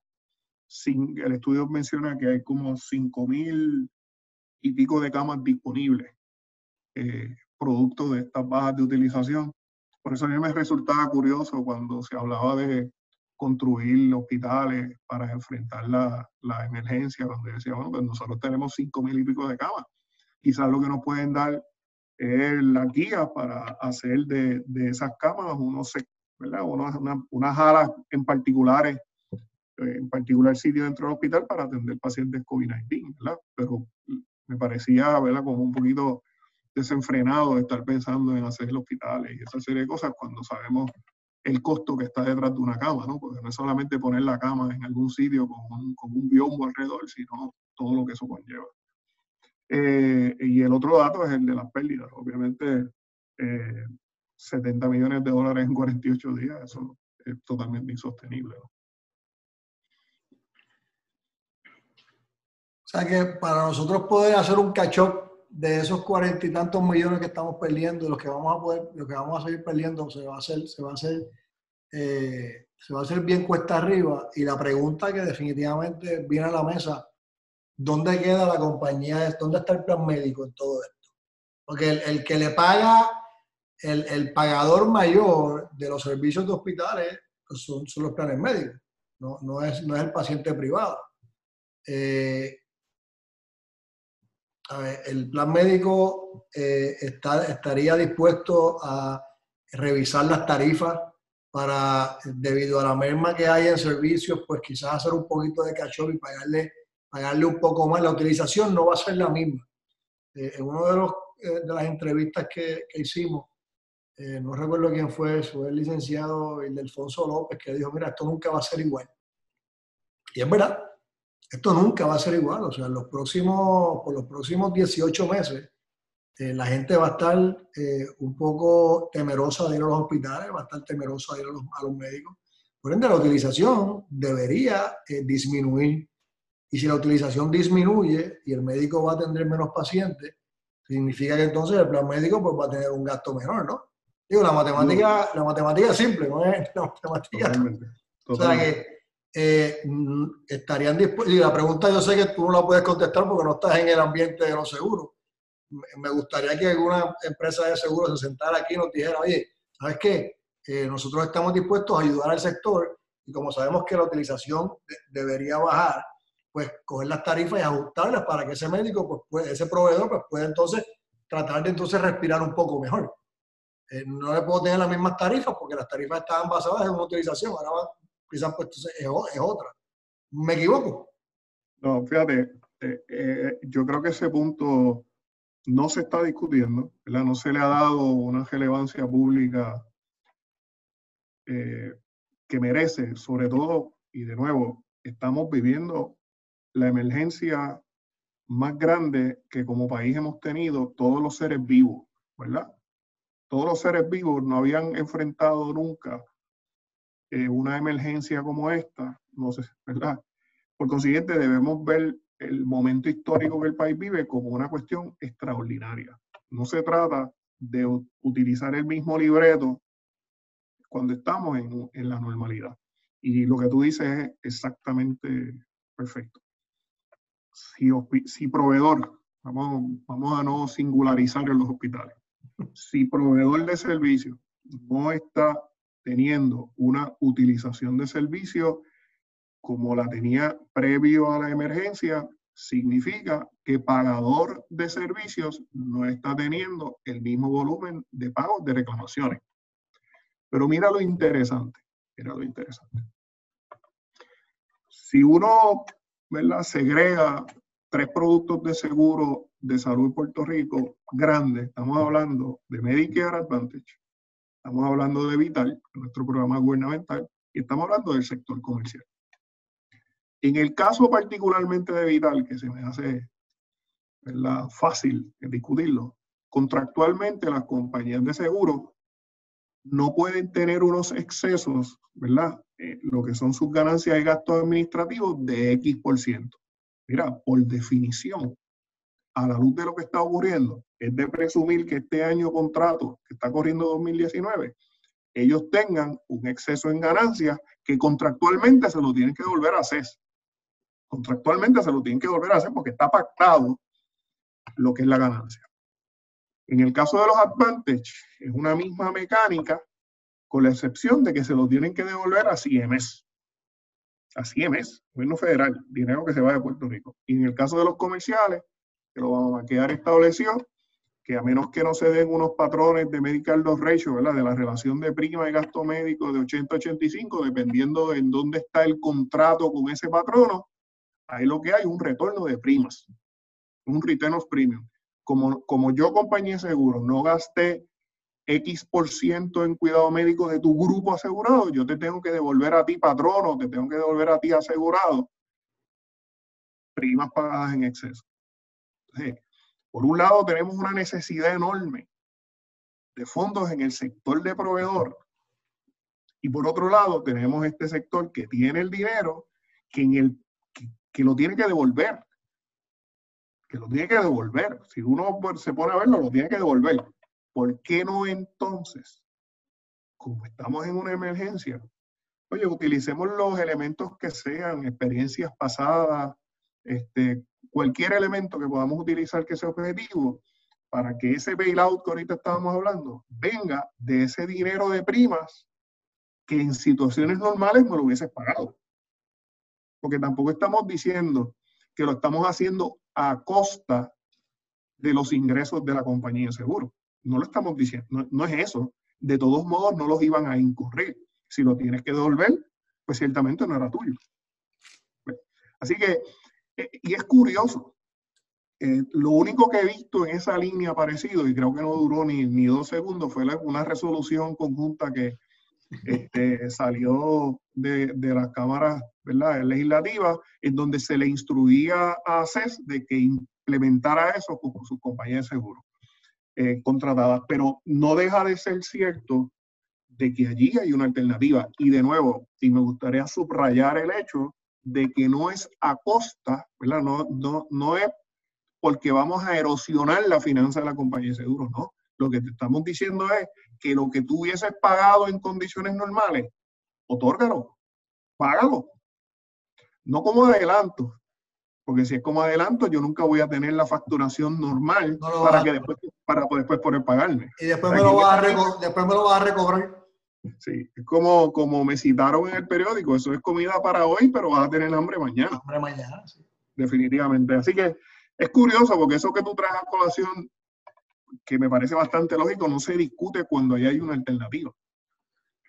sin, el estudio menciona que hay como 5 mil y pico de camas disponibles, eh, producto de estas bajas de utilización, por eso a mí me resultaba curioso cuando se hablaba de construir hospitales para enfrentar la, la emergencia, cuando decía, bueno, pues nosotros tenemos cinco mil y pico de camas. Quizás lo que nos pueden dar es la guía para hacer de, de esas camas unos, ¿verdad? Unas, unas alas en particulares, eh, en particular sitio dentro del hospital para atender pacientes COVID-19, ¿verdad? Pero me parecía, ¿verdad? Como un poquito desenfrenado de estar pensando en hacer hospitales y esa serie de cosas cuando sabemos el costo que está detrás de una cama, ¿no? Porque no es solamente poner la cama en algún sitio con un, biombo alrededor, sino todo lo que eso conlleva. Eh, y el otro dato es el de las pérdidas. Obviamente, 70 eh, millones de dólares en 48 días, eso es totalmente insostenible. O sea que para nosotros poder hacer un catch de esos cuarenta y tantos millones que estamos perdiendo, los que vamos a poder, lo que vamos a seguir perdiendo, se va a hacer, se va a hacer, eh, se va a hacer bien cuesta arriba. Y la pregunta que definitivamente viene a la mesa, ¿dónde queda la compañía? ¿Dónde está el plan médico en todo esto? Porque el, que le paga, el, el, pagador mayor de los servicios de hospitales pues son, son, los planes médicos, no, no, es, no es el paciente privado. Eh, el plan médico eh, estaría dispuesto a revisar las tarifas para, debido a la merma que hay en servicios, pues quizás hacer un poquito de cachorro y pagarle, pagarle un poco más. La utilización no va a ser la misma. Eh, en uno de, los, eh, de las entrevistas que, que hicimos, no recuerdo quién fue, fue el licenciado el de Alfonso López, que dijo, mira, esto nunca va a ser igual. Y es verdad, esto nunca va a ser igual. O sea, los próximos, por los próximos 18 meses, eh, la gente va a estar eh, un poco temerosa de ir a los hospitales, va a estar temerosa de ir a los, médicos. Por ende, la utilización debería eh, disminuir. Y si la utilización disminuye y el médico va a atender menos pacientes, significa que entonces el plan médico pues, va a tener un gasto menor, ¿no? Digo, la matemática, la matemática es simple, ¿no es? La matemática. O sea que eh, estarían dispuestos. Y la pregunta yo sé que tú no la puedes contestar porque no estás en el ambiente de los seguros. Me gustaría que alguna empresa de seguros se sentara aquí y nos dijera, oye, ¿sabes qué? Eh, nosotros estamos dispuestos a ayudar al sector y como sabemos que la utilización debería bajar, pues coger las tarifas y ajustarlas para que ese médico, pues, ese proveedor, pues pueda entonces tratar de entonces respirar un poco mejor. Eh, no le puedo tener las mismas tarifas porque las tarifas estaban basadas en una utilización, ahora quizás pues es, otra. ¿Me equivoco? No, fíjate, eh, eh, yo creo que ese punto no se está discutiendo, ¿verdad? no se le ha dado una relevancia pública que merece, sobre todo, y de nuevo, estamos viviendo la emergencia más grande que como país hemos tenido todos los seres vivos, ¿verdad? todos los seres vivos no habían enfrentado nunca eh, una emergencia como esta, no sé, ¿verdad? Por consiguiente, debemos ver el momento histórico que el país vive como una cuestión extraordinaria. No se trata de utilizar el mismo libreto cuando estamos en, la normalidad. Y lo que tú dices es exactamente perfecto. Si, si proveedor, vamos, vamos a no singularizar en los hospitales, si proveedor de servicio no está teniendo una utilización de servicio como la tenía previo a la emergencia, significa que pagador de servicios no está teniendo el mismo volumen de pagos de reclamaciones. Pero mira lo interesante, mira lo interesante. Si uno ¿verdad? segrega tres productos de seguro de salud en Puerto Rico grandes. Estamos hablando de Medicare Advantage, estamos hablando de Vital, nuestro programa gubernamental, y estamos hablando del sector comercial. En el caso particularmente de Vital, que se me hace fácil discutirlo, contractualmente las compañías de seguro no pueden tener unos excesos, ¿verdad? Eh, lo que son sus ganancias y gastos administrativos de X por ciento. Mira, por definición, a la luz de lo que está ocurriendo, es de presumir que este año contrato que está corriendo 2019, ellos tengan un exceso en ganancias que contractualmente se lo tienen que volver a hacer. Contractualmente se lo tienen que volver a hacer porque está pactado lo que es la ganancia. En el caso de los Advantage, es una misma mecánica, con la excepción de que se lo tienen que devolver a CIEMES a CIEMES, gobierno federal, dinero que se va de Puerto Rico. Y en el caso de los comerciales, que lo vamos a quedar establecido, que a menos que no se den unos patrones de medical loss ratio, ¿verdad? De la relación de prima y gasto médico de 80-85, dependiendo de en dónde está el contrato con ese patrono, ahí lo que hay es un retorno de primas, un return of premium. Como, como yo, compañía de seguro, no gasté X por ciento en cuidado médico de tu grupo asegurado, yo te tengo que devolver a ti patrono, te tengo que devolver a ti asegurado primas pagadas en exceso. Por un lado tenemos una necesidad enorme de fondos en el sector de proveedor y por otro lado tenemos este sector que tiene el dinero que, en el, que lo tiene que devolver. Que lo tiene que devolver. Si uno se pone a verlo, lo tiene que devolver. ¿Por qué no entonces, como estamos en una emergencia, oye, utilicemos los elementos que sean, experiencias pasadas, este, cualquier elemento que podamos utilizar que sea objetivo, para que ese bailout que ahorita estábamos hablando venga de ese dinero de primas que en situaciones normales no lo hubieses pagado. Porque tampoco estamos diciendo que lo estamos haciendo a costa de los ingresos de la compañía de seguro. No lo estamos diciendo, no, es eso. De todos modos, no los iban a incurrir. Si lo tienes que devolver, pues ciertamente no era tuyo. Así que, y es curioso, eh, lo único que he visto en esa línea parecido, y creo que no duró ni, ni dos segundos, fue una resolución conjunta que este, salió de, de las cámaras legislativas, en donde se le instruía a CES de que implementara eso con sus compañías de seguro eh, contratadas. Pero no deja de ser cierto de que allí hay una alternativa. Y de nuevo, y me gustaría subrayar el hecho de que no es a costa, ¿verdad? No, no, no es porque vamos a erosionar la finanza de la compañía de seguros, no. Lo que te estamos diciendo es que lo que tú hubieses pagado en condiciones normales, otórgalo, págalo. No como adelanto, porque si es como adelanto, yo nunca voy a tener la facturación normal para que después, para después poder pagarme. Y después me, lo vas a después me lo vas a recobrar. Sí, es como, como me citaron en el periódico, eso es comida para hoy, pero vas a tener hambre mañana. Hambre mañana, sí. Definitivamente. Así que es curioso porque eso que tú traes a colación, que me parece bastante lógico, no se discute cuando hay una alternativa.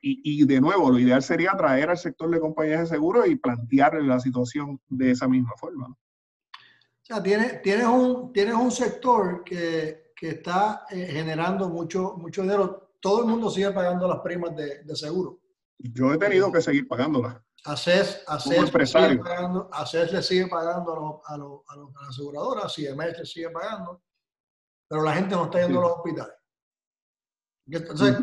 Y, y, de nuevo, lo ideal sería traer al sector de compañías de seguro y plantearle la situación de esa misma forma. O sea, tienes, tienes, un, tienes un sector que, que está eh, generando mucho, mucho dinero todo el mundo sigue pagando las primas de, de seguro. Yo he tenido que seguir pagándolas. ACES, ACES, sigue pagando, ACES le sigue pagando a, los, a, los, a, las aseguradoras, CMS le sigue pagando, pero la gente no está yendo a los hospitales. Entonces,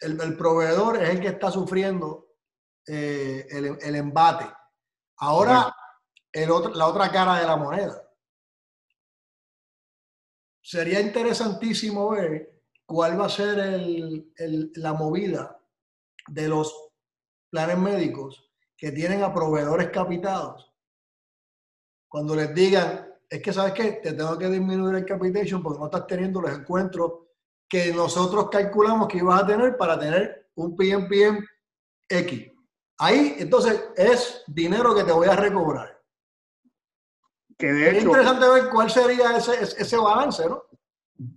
el, el, proveedor es el que está sufriendo eh, el, el, embate. Ahora, el otro, la otra cara de la moneda. Sería interesantísimo ver cuál va a ser el, el, la movida de los planes médicos que tienen a proveedores capitados. Cuando les digan, es que sabes qué, te tengo que disminuir el capitation porque no estás teniendo los encuentros que nosotros calculamos que ibas a tener para tener un PMPM X. Ahí, entonces, es dinero que te voy a recobrar. Que de hecho, es interesante ver cuál sería ese, ese balance, ¿no?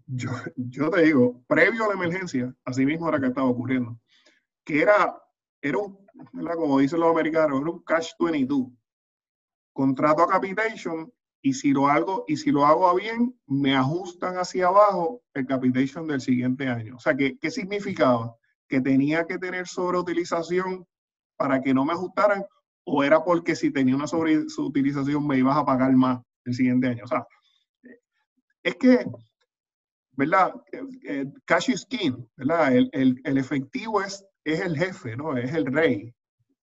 Yo, yo te digo, previo a la emergencia, así mismo era que estaba ocurriendo, que era, era un, como dicen los americanos, era un cash 22. Contrato a capitation y si lo hago, y si lo hago bien, me ajustan hacia abajo el capitation del siguiente año. O sea, ¿qué, qué significaba? Que tenía que tener sobreutilización para que no me ajustaran o era porque si tenía una sobreutilización me ibas a pagar más el siguiente año. O sea, es que ¿verdad? Eh, eh, cash is king, ¿verdad? El, el, el, efectivo es, es el jefe, ¿no? Es el rey.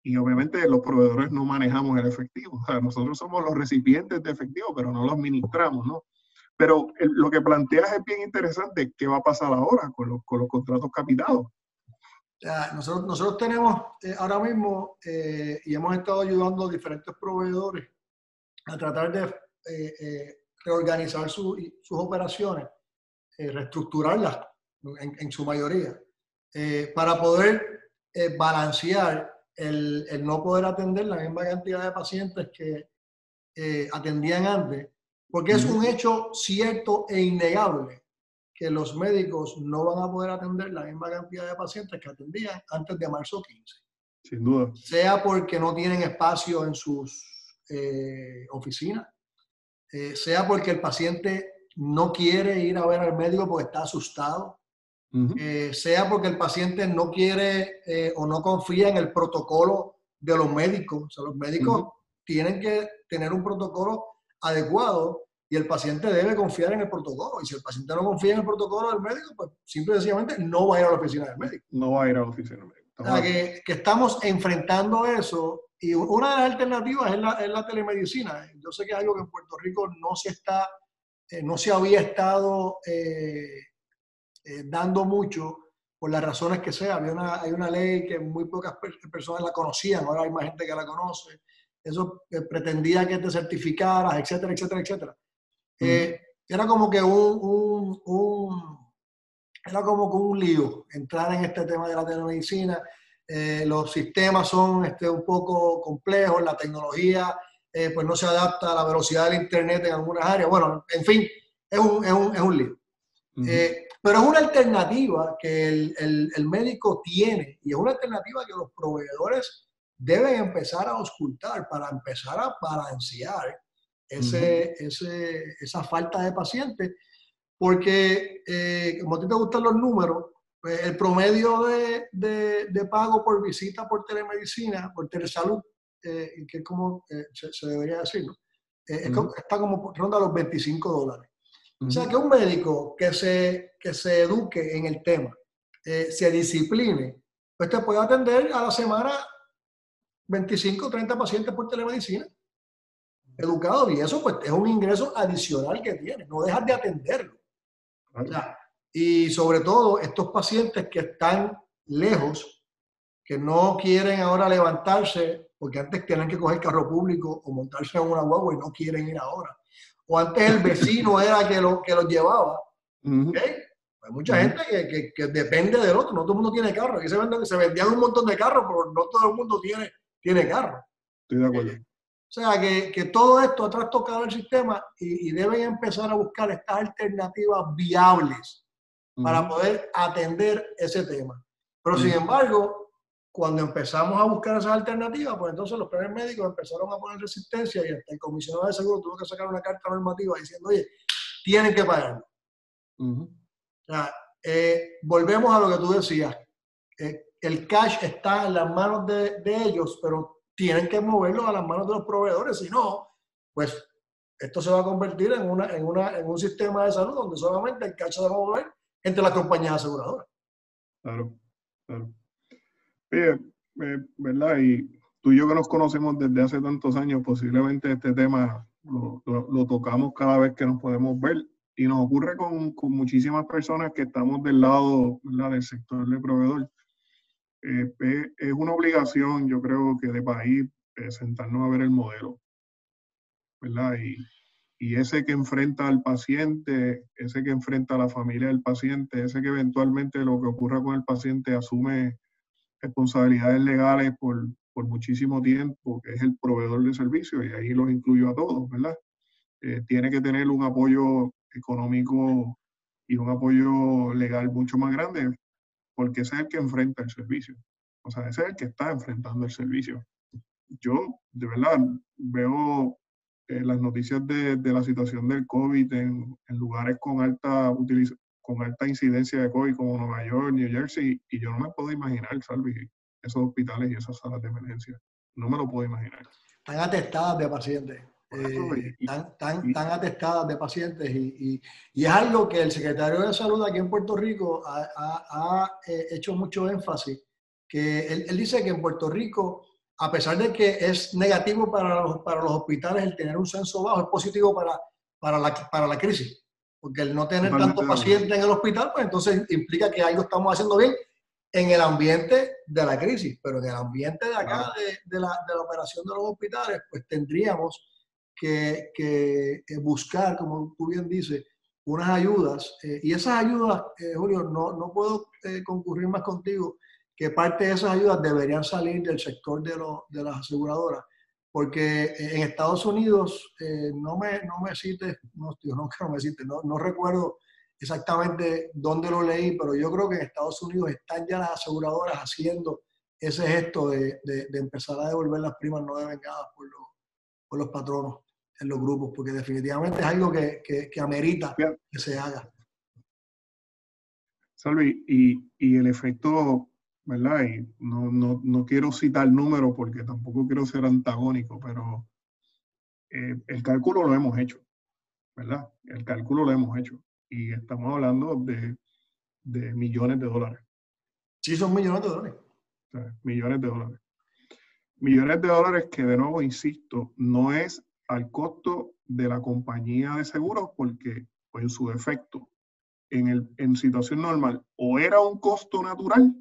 Y obviamente los proveedores no manejamos el efectivo. O sea, nosotros somos los recipientes de efectivo, pero no lo administramos, ¿no? Pero lo que planteas es bien interesante. ¿Qué va a pasar ahora con los, con los contratos capitados? nosotros, nosotros tenemos eh, ahora mismo eh, y hemos estado ayudando a diferentes proveedores a tratar de eh reorganizar su, sus operaciones eh, reestructurarlas en, en, su mayoría, eh, para poder eh, balancear el, el, no poder atender la misma cantidad de pacientes que eh, atendían antes, porque es un hecho cierto e innegable que los médicos no van a poder atender la misma cantidad de pacientes que atendían antes de marzo 15. Sin duda. Sea porque no tienen espacio en sus eh, oficinas, eh, sea porque el paciente no quiere ir a ver al médico porque está asustado, uh -huh. eh, sea porque el paciente no quiere eh, o no confía en el protocolo de los médicos. O sea, los médicos uh -huh. tienen que tener un protocolo adecuado y el paciente debe confiar en el protocolo. Y si el paciente no confía en el protocolo del médico, pues simple y sencillamente no va a ir a la oficina del médico. No va a ir a la oficina del médico. O sea, que, que, estamos enfrentando eso y una de las alternativas es la, es la telemedicina. Yo sé que es algo que en Puerto Rico no se está eh, no se había estado eh, eh, dando mucho por las razones que sea. Había una, hay una ley que muy pocas personas la conocían, ahora hay más gente que la conoce. Eso eh, pretendía que te certificaras, etcétera, etcétera, etcétera. Uh -huh. era como que un, un, un, era como que un lío entrar en este tema de la telemedicina. los sistemas son este, un poco complejos, la tecnología eh, pues no se adapta a la velocidad del Internet en algunas áreas. Bueno, en fin, es un, es un, es un lío. Uh -huh. eh, pero es una alternativa que el, el, el, médico tiene y es una alternativa que los proveedores deben empezar a auscultar para empezar a balancear ese, uh -huh. ese, esa falta de pacientes. Porque, eh, como a ti te gustan los números, Pues el promedio de, de, pago por visita por telemedicina, por telesalud, eh, que es como eh, se, debería decir, ¿no? Eh, está como ronda los 25 dólares. O sea, que un médico que se, que se eduque en el tema, se discipline, pues te puede atender a la semana 25 o 30 pacientes por telemedicina educado y eso pues es un ingreso adicional que tiene, no dejas de atenderlo. y sobre todo estos pacientes que están lejos, que no quieren ahora levantarse, porque antes tenían que coger carro público o montarse en una guagua y no quieren ir ahora. O antes el vecino era que, lo, que los llevaba. Hay mucha gente que, que, depende del otro, no todo el mundo tiene carro. Aquí se, venden, se vendían un montón de carros, pero no todo el mundo tiene, tiene carro. Estoy de acuerdo. O sea, que, que todo esto ha trastocado el sistema y, y, deben empezar a buscar estas alternativas viables para poder atender ese tema. Pero sin embargo, cuando empezamos a buscar esas alternativas, pues entonces los planes médicos empezaron a poner resistencia y hasta el comisionado de seguro tuvo que sacar una carta normativa diciendo, oye, tienen que pagarlo. o sea, eh, volvemos a lo que tú decías. Eh, el cash está en las manos de, de ellos, pero tienen que moverlo a las manos de los proveedores, si no, pues esto se va a convertir en, una, en, una, en un sistema de salud donde solamente el cacho se va a mover entre las compañías aseguradoras. Claro, claro. Eh, ¿verdad? Y tú y yo que nos conocemos desde hace tantos años, posiblemente este tema lo, lo, tocamos cada vez que nos podemos ver. Y nos ocurre con, con muchísimas personas que estamos del lado del sector de proveedor. Eh, es una obligación, yo creo que de país, eh, sentarnos a ver el modelo, ¿verdad? Y, y, ese que enfrenta al paciente, ese que enfrenta a la familia del paciente, ese que eventualmente lo que ocurra con el paciente asume responsabilidades legales por, por muchísimo tiempo, que es el proveedor de servicios, y ahí los incluyo a todos, ¿verdad? Eh, tiene que tener un apoyo económico y un apoyo legal mucho más grande porque es el que enfrenta el servicio. O sea, ese es el que está enfrentando el servicio. Yo, de verdad, veo eh, las noticias de, de, la situación del COVID en, lugares con alta, con alta incidencia de COVID como Nueva York, New Jersey, y yo no me puedo imaginar, Salvi, esos hospitales y esas salas de emergencia. No me lo puedo imaginar. Están atestadas de pacientes. Eh, tan, tan, tan, atestadas de pacientes y, y, es algo que el secretario de Salud aquí en Puerto Rico ha, ha, eh, hecho mucho énfasis, que él, él, dice que en Puerto Rico, a pesar de que es negativo para los, para los hospitales el tener un censo bajo, es positivo para, para, la, para la crisis, porque el no tener tantos pacientes en el hospital, pues entonces implica que algo estamos haciendo bien en el ambiente de la crisis, pero en el ambiente de acá, de, de, la, de la operación de los hospitales, pues tendríamos que, que buscar, como tú bien dices, unas ayudas. Eh, y esas ayudas, eh, Julio, no, no puedo eh, concurrir más contigo, que parte de esas ayudas deberían salir del sector de, lo, de las aseguradoras. Porque en Estados Unidos, no, me, no me cites, no, tío, no no me cites, no, no recuerdo exactamente dónde lo leí, pero yo creo que en Estados Unidos están ya las aseguradoras haciendo ese gesto de, de, de empezar a devolver las primas no devengadas por, los por los patronos en los grupos, porque definitivamente es algo que, que, amerita que se haga. Salvi, y, y, el efecto, ¿verdad? Y no, no, no quiero citar números porque tampoco quiero ser antagónico, pero eh, el cálculo lo hemos hecho, ¿verdad? El cálculo lo hemos hecho. Y estamos hablando de, de millones de dólares. Sí, son millones de dólares. millones de dólares. Millones de dólares que, de nuevo, insisto, no es al costo de la compañía de seguros porque, pues, en su defecto, en, el, en situación normal, o era un costo natural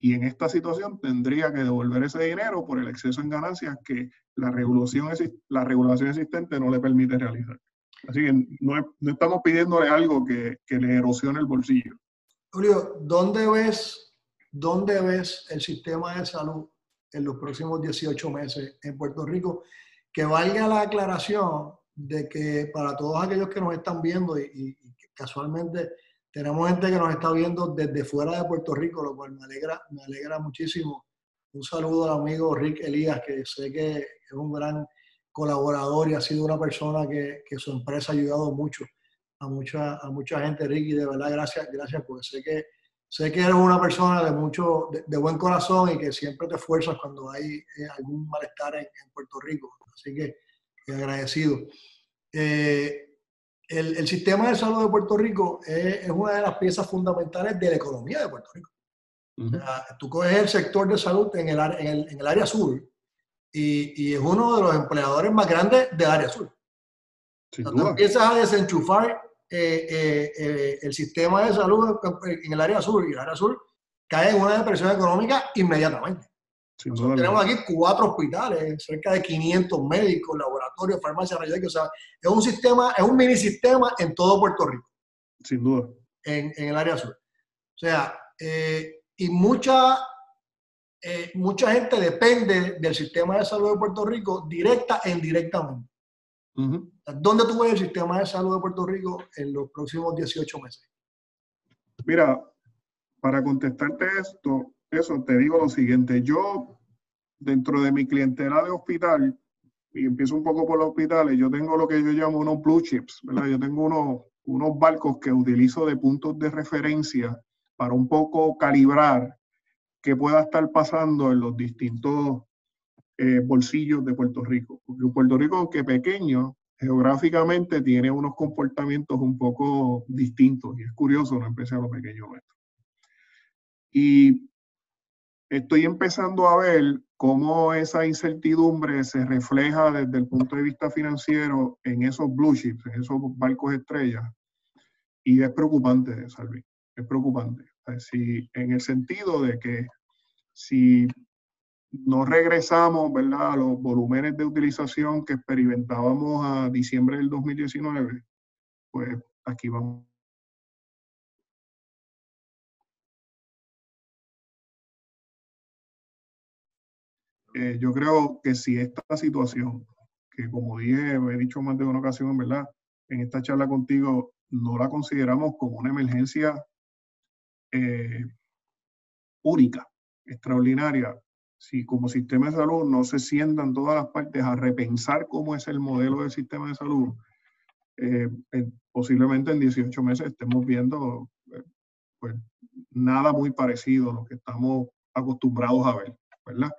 y en esta situación tendría que devolver ese dinero por el exceso en ganancias que la regulación, la regulación existente no le permite realizar. Así que no, no estamos pidiéndole algo que, que, le erosione el bolsillo. Julio, ¿dónde ves, ¿dónde ves el sistema de salud en los próximos 18 meses en Puerto Rico? que valga la aclaración de que para todos aquellos que nos están viendo y, casualmente tenemos gente que nos está viendo desde fuera de Puerto Rico, lo cual me alegra, me alegra muchísimo. Un saludo al amigo Rick Elías, que sé que es un gran colaborador y ha sido una persona que, que su empresa ha ayudado mucho a mucha, a mucha gente, Rick, y de verdad gracias, gracias, porque sé que sé que eres una persona de mucho, de, buen corazón y que siempre te esfuerzas cuando hay eh, algún malestar en, Puerto Rico. Así que agradecido. Eh, el, sistema de salud de Puerto Rico es, una de las piezas fundamentales de la economía de Puerto Rico. tú coges el sector de salud en el, en el, área sur y, y, es uno de los empleadores más grandes del área sur. Cuando empiezas a desenchufar eh, eh, eh, el sistema de salud en el área sur y el área sur cae en una depresión económica inmediatamente. Tenemos aquí cuatro hospitales, cerca de 500 médicos, laboratorios, farmacias, rayos O sea, es un sistema, es un mini sistema en todo Puerto Rico. Sin duda. En, en el área sur. O sea, y mucha, mucha gente depende del sistema de salud de Puerto Rico directa e indirectamente. ¿Dónde tú ves el sistema de salud de Puerto Rico en los próximos 18 meses? Mira, para contestarte esto, eso te digo lo siguiente. Yo, dentro de mi clientela de hospital, y empiezo un poco por los hospitales, yo tengo lo que yo llamo unos blue chips, ¿verdad? Yo tengo unos, unos barcos que utilizo de puntos de referencia para un poco calibrar qué pueda estar pasando en los distintos eh, bolsillos de Puerto Rico. Porque Puerto Rico, aunque pequeño, geográficamente tiene unos comportamientos un poco distintos. Y es curioso, no empecé a lo pequeño nuestro. Y estoy empezando a ver cómo esa incertidumbre se refleja desde el punto de vista financiero en esos blue chips, en esos barcos estrellas. Y es preocupante, Salvi, es preocupante. Si, en el sentido de que si no regresamos ¿verdad? a los volúmenes de utilización que experimentábamos a diciembre del 2019, pues aquí vamos. Eh, yo creo que si esta situación, que como dije, he dicho más de una ocasión, ¿verdad? En esta charla contigo, no la consideramos como una emergencia eh, única, extraordinaria, si como sistema de salud no se sientan todas las partes a repensar cómo es el modelo del sistema de salud, eh, posiblemente en 18 meses estemos viendo eh, pues, nada muy parecido a lo que estamos acostumbrados a ver, ¿verdad?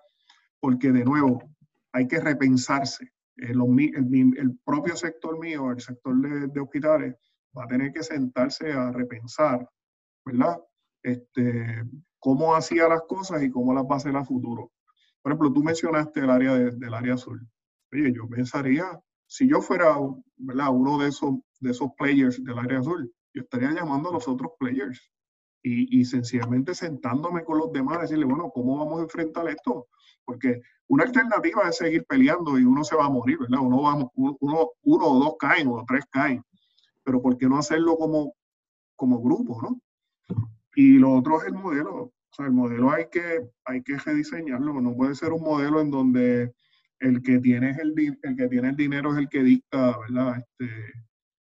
Porque de nuevo, hay que repensarse. Eh, el, el, propio sector mío, el sector de, de, hospitales, va a tener que sentarse a repensar, ¿verdad? Este, cómo hacía las cosas y cómo las va a hacer a futuro. Por ejemplo, tú mencionaste el área del área azul. Oye, yo pensaría, si yo fuera ¿verdad? uno de esos, de esos players del área azul, yo estaría llamando a los otros players y, y sencillamente sentándome con los demás, decirle, bueno, ¿cómo vamos a enfrentar esto? Porque una alternativa es seguir peleando y uno se va a morir, ¿verdad? Uno, va, uno, uno o dos caen o tres caen, pero ¿por qué no hacerlo como, como grupo, no? Y lo otro es el modelo. O sea, el modelo hay que, hay que rediseñarlo. No puede ser un modelo en donde el que tiene el, el, que tiene el dinero es el que dicta, ¿verdad? Este,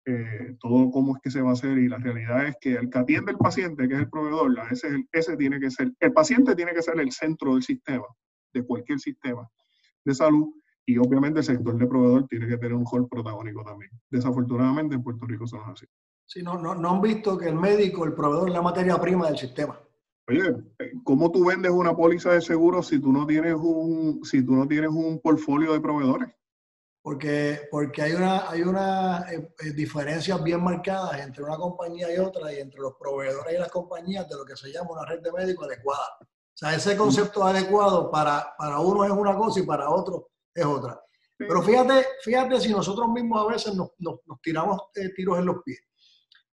eh, todo cómo es que se va a hacer. Y la realidad es que el que atiende al paciente, que es el proveedor, ese, ese tiene que ser, el paciente tiene que ser el centro del sistema, de cualquier sistema de salud. Y obviamente el sector de proveedor tiene que tener un rol protagónico también. Desafortunadamente en Puerto Rico son así. Sí, no, no, no han visto que el médico, el proveedor, es la materia prima del sistema. Oye, ¿cómo tú vendes una póliza de seguro si tú no tienes un, si tú no tienes un portfolio de proveedores? Porque, porque hay una, hay una eh, eh, diferencias bien marcadas entre una compañía y otra y entre los proveedores y las compañías de lo que se llama una red de médicos adecuada. Sea, ese concepto adecuado para, para uno es una cosa y para otro es otra. Pero fíjate, fíjate si nosotros mismos a veces nos, nos, tiramos eh, tiros en los pies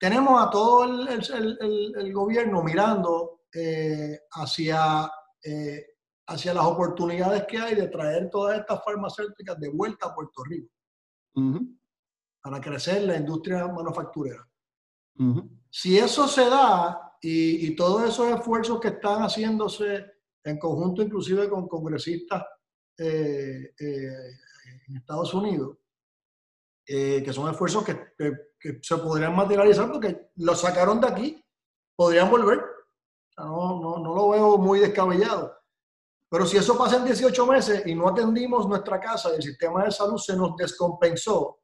tenemos a todo el, gobierno mirando eh, hacia, eh, hacia las oportunidades que hay de traer todas estas farmacéuticas de vuelta a Puerto Rico para crecer la industria manufacturera. Si eso se da y, todos esos esfuerzos que están haciéndose en conjunto inclusive con congresistas eh, en Estados Unidos, que son esfuerzos que que se podrían materializar porque los sacaron de aquí, podrían volver. no, no, no, lo veo muy descabellado. Pero si eso pasa en 18 meses y no atendimos nuestra casa y el sistema de salud se nos descompensó,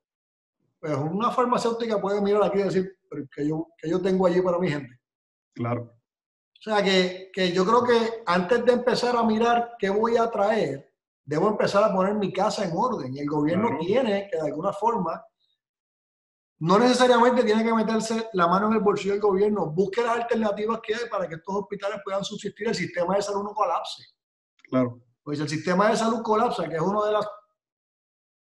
pues una farmacéutica puede mirar aquí y decir, que yo, que yo tengo allí para mi gente. Claro. O sea que, que, yo creo que antes de empezar a mirar qué voy a traer, debo empezar a poner mi casa en orden. Y el gobierno tiene que de alguna forma, no necesariamente tiene que meterse la mano en el bolsillo del gobierno, busque las alternativas que hay para que estos hospitales puedan subsistir, el sistema de salud no colapse. Claro. Pues el sistema de salud colapsa, que es uno de los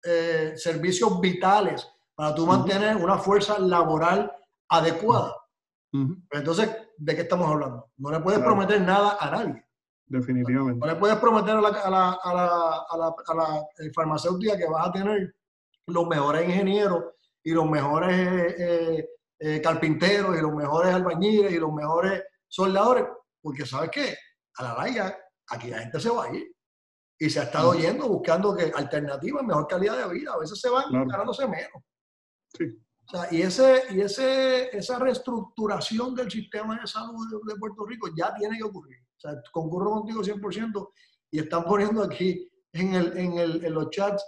eh, servicios vitales para tú mantener una fuerza laboral adecuada. Entonces, ¿de qué estamos hablando? No le puedes prometer nada a nadie. Definitivamente. No le puedes prometer a la, a la, a la, a la eh, farmacéutica que vas a tener los mejores ingenieros y los mejores eh, eh, carpinteros y los mejores albañiles y los mejores soldadores, porque ¿sabes qué? A la larga, aquí la gente se va a ir. Y se ha estado yendo buscando que alternativas, mejor calidad de vida. A veces se van ganándose menos. Sí. O sea, y ese, y ese, esa reestructuración del sistema de salud de, Puerto Rico ya tiene que ocurrir. O sea, concurro contigo 100% y están poniendo aquí en, el, en, el, en los chats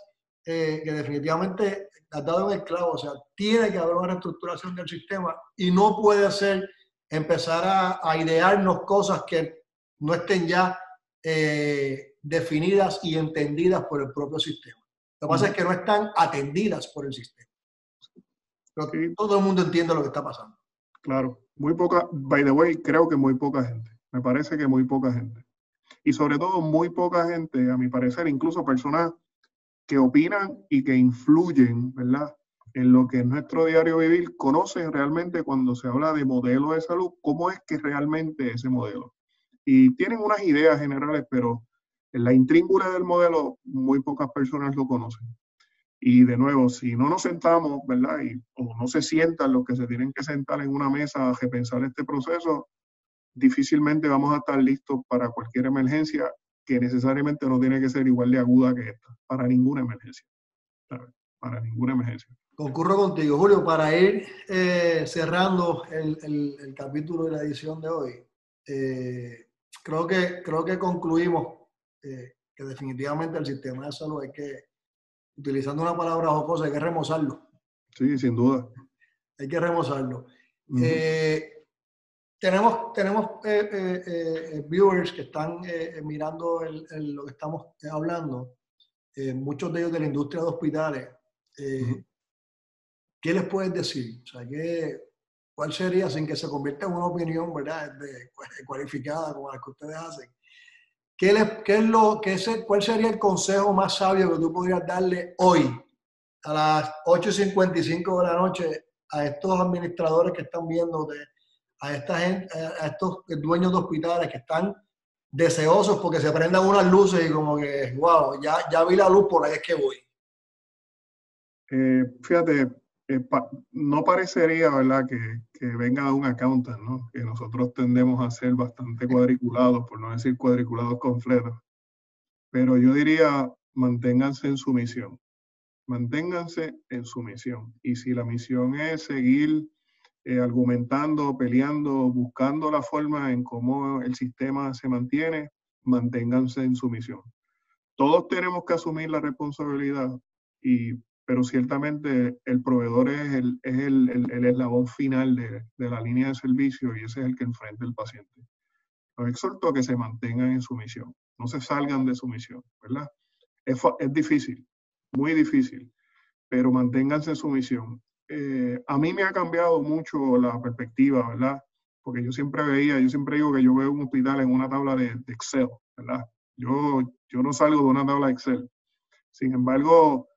eh, que definitivamente ha dado en el clavo. O sea, tiene que haber una reestructuración del sistema y no puede ser empezar a, a idearnos cosas que no estén ya eh, definidas y entendidas por el propio sistema. Lo que pasa es que no están atendidas por el sistema todo el mundo entiende lo que está pasando. Claro, muy poca, by the way, creo que muy poca gente. Me parece que muy poca gente. Y sobre todo muy poca gente, a mi parecer, incluso personas que opinan y que influyen, ¿verdad? En lo que es nuestro diario vivir, conocen realmente cuando se habla de modelo de salud, cómo es que realmente ese modelo. Y tienen unas ideas generales, pero en la intríngula del modelo muy pocas personas lo conocen. Y de nuevo, si no nos sentamos, ¿verdad? Y, o no se sientan los que se tienen que sentar en una mesa a repensar este proceso, difícilmente vamos a estar listos para cualquier emergencia que necesariamente no tiene que ser igual de aguda que esta, para ninguna emergencia. Para ninguna emergencia. Concurro contigo, Julio, para ir eh, cerrando el, el, capítulo de la edición de hoy. Eh, creo, que, creo que concluimos eh, que definitivamente el sistema de salud hay que utilizando una palabra jocosa, hay que remozarlo. Sí, sin duda. Hay que remozarlo. Eh, tenemos tenemos eh, eh, viewers que están mirando lo que estamos hablando, muchos de ellos de la industria de hospitales. ¿Qué les puedes decir? O sea, ¿qué, ¿cuál sería, sin que se convierta en una opinión ¿verdad? De, cualificada como la que ustedes hacen? ¿Qué, es lo, qué ¿Cuál sería el consejo más sabio que tú podrías darle hoy, a las 8.55 de la noche, a estos administradores que están viendo, a, esta gente, a estos dueños de hospitales que están deseosos porque se prendan unas luces y como que, wow, ya, ya vi la luz, por ahí es que voy? Eh, fíjate, eh, no parecería, ¿verdad?, que, que, venga de un accountant, ¿no? Que nosotros tendemos a ser bastante cuadriculados, por no decir cuadriculados completos. Pero yo diría, manténganse en su misión. Manténganse en su misión. Y si la misión es seguir eh, argumentando, peleando, buscando la forma en cómo el sistema se mantiene, manténganse en su misión. Todos tenemos que asumir la responsabilidad y pero ciertamente el proveedor es el, es el, el, eslabón final de, de, la línea de servicio y ese es el que enfrenta el paciente. Los exhorto a que se mantengan en su misión, no se salgan de su misión, ¿verdad? Es, es difícil, muy difícil, pero manténganse en su misión. Eh, a mí me ha cambiado mucho la perspectiva, ¿verdad? Porque yo siempre veía, yo siempre digo que yo veo un hospital en una tabla de, Excel, ¿verdad? Yo, yo no salgo de una tabla de Excel. Sin embargo,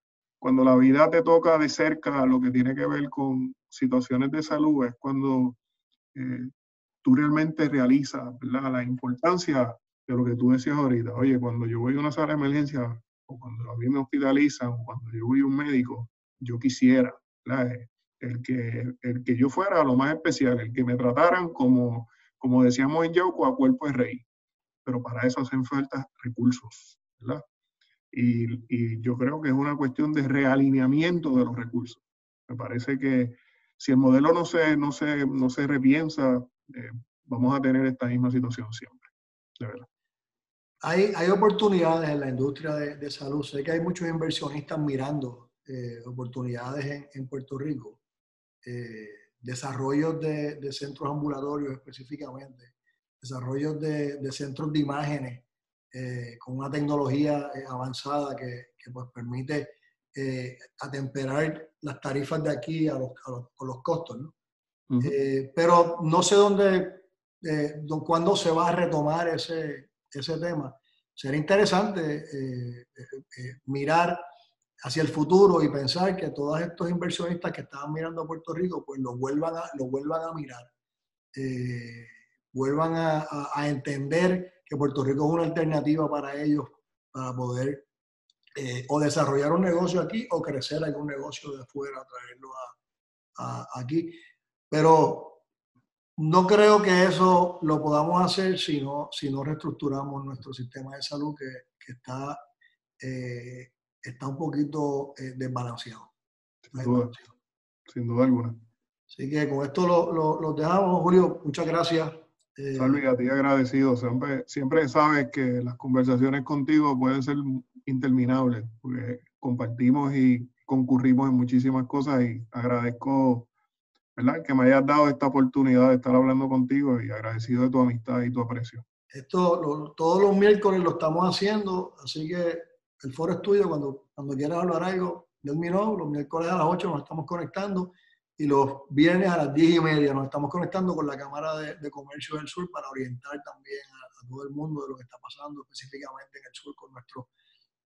cuando la vida te toca de cerca lo que tiene que ver con situaciones de salud, es cuando eh, tú realmente realizas la importancia de lo que tú decías ahorita. Oye, cuando yo voy a una sala de emergencia, o cuando a mí me hospitalizan, o cuando yo voy a un médico, yo quisiera el que, el que yo fuera lo más especial, el que me trataran como, como decíamos en Yauco, a cuerpo de rey. Pero para eso hacen falta recursos, ¿verdad? Y, yo creo que es una cuestión de realineamiento de los recursos. Me parece que si el modelo no se, no se, no se repiensa, eh, vamos a tener esta misma situación siempre, de verdad. Hay, hay oportunidades en la industria de, salud. Sé que hay muchos inversionistas mirando eh, oportunidades en, en, Puerto Rico, eh, desarrollos de, de, centros ambulatorios específicamente. desarrollos de, centros de imágenes con una tecnología avanzada que, pues, permite atemperar las tarifas de aquí a los, los, costos. ¿no? pero no sé dónde, cuándo se va a retomar ese, ese tema. Sería interesante mirar hacia el futuro y pensar que todos estos inversionistas que estaban mirando a Puerto Rico, pues lo vuelvan a, lo vuelvan a mirar, eh, vuelvan a, entender que Puerto Rico es una alternativa para ellos para poder eh, o desarrollar un negocio aquí o crecer algún negocio de afuera, traerlo aquí. Pero no creo que eso lo podamos hacer si no, si no reestructuramos nuestro sistema de salud que, que está eh, está un poquito eh, desbalanceado. Sin duda, alguna. Así que con esto lo, lo, dejamos, Julio. Muchas gracias. Eh, Salvi, a ti agradecido. Siempre, siempre sabes que las conversaciones contigo pueden ser interminables, porque compartimos y concurrimos en muchísimas cosas y agradezco ¿verdad? que me hayas dado esta oportunidad de estar hablando contigo y agradecido de tu amistad y tu aprecio. Esto todos los miércoles lo estamos haciendo, así que el foro es tuyo, cuando, cuando quieras hablar algo, del no, los miércoles a las 8 nos estamos conectando y los viernes a las 10 y media nos estamos conectando con la Cámara de, Comercio del Sur para orientar también a, todo el mundo de lo que está pasando específicamente en el sur con nuestros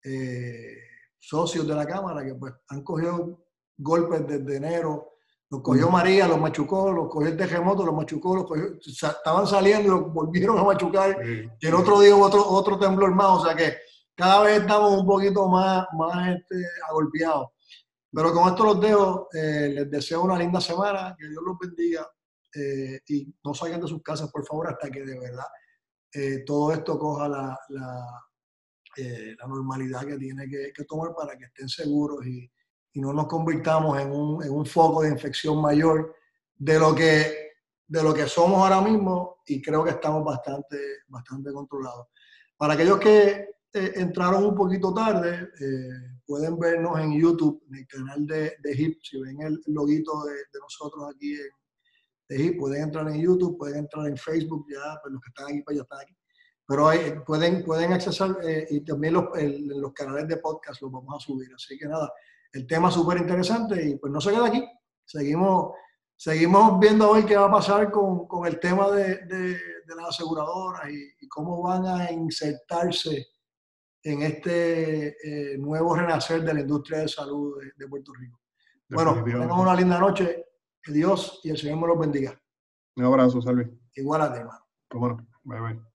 eh, socios de la Cámara que pues han cogido golpes desde enero. Los cogió María, los machucó, los cogió el terremoto, los machucó, los cogió, estaban saliendo y los volvieron a machucar. Y el otro día otro, otro temblor más, o sea que cada vez estamos un poquito más, más este, agolpeados. Pero con esto los dejo. Eh, les deseo una linda semana, que Dios los bendiga eh, y no salgan de sus casas, por favor, hasta que de verdad eh, todo esto coja la, la, la normalidad que tiene que, que, tomar para que estén seguros y, y no nos convirtamos en un, en un, foco de infección mayor de lo que de lo que somos ahora mismo y creo que estamos bastante, bastante controlados. Para aquellos que eh, entraron un poquito tarde, eh, pueden vernos en YouTube, en el canal de, de HIP. Si ven el loguito de, nosotros aquí en, de HIP, pueden entrar en YouTube, pueden entrar en Facebook, ya, pues los que están aquí, pues ya están aquí. Pero pueden, pueden accesar eh, y también los, los canales de podcast los vamos a subir. Así que nada, el tema súper interesante y pues no se queda aquí. Seguimos, seguimos viendo hoy qué va a pasar con, con el tema de, de, las aseguradoras y, cómo van a insertarse en este eh, nuevo renacer de la industria de salud de, Puerto Rico. Bueno, tengan una linda noche. Que Dios y el Señor me los bendiga. Un abrazo, Salve. Igual a ti, hermano. Bueno, bye bye.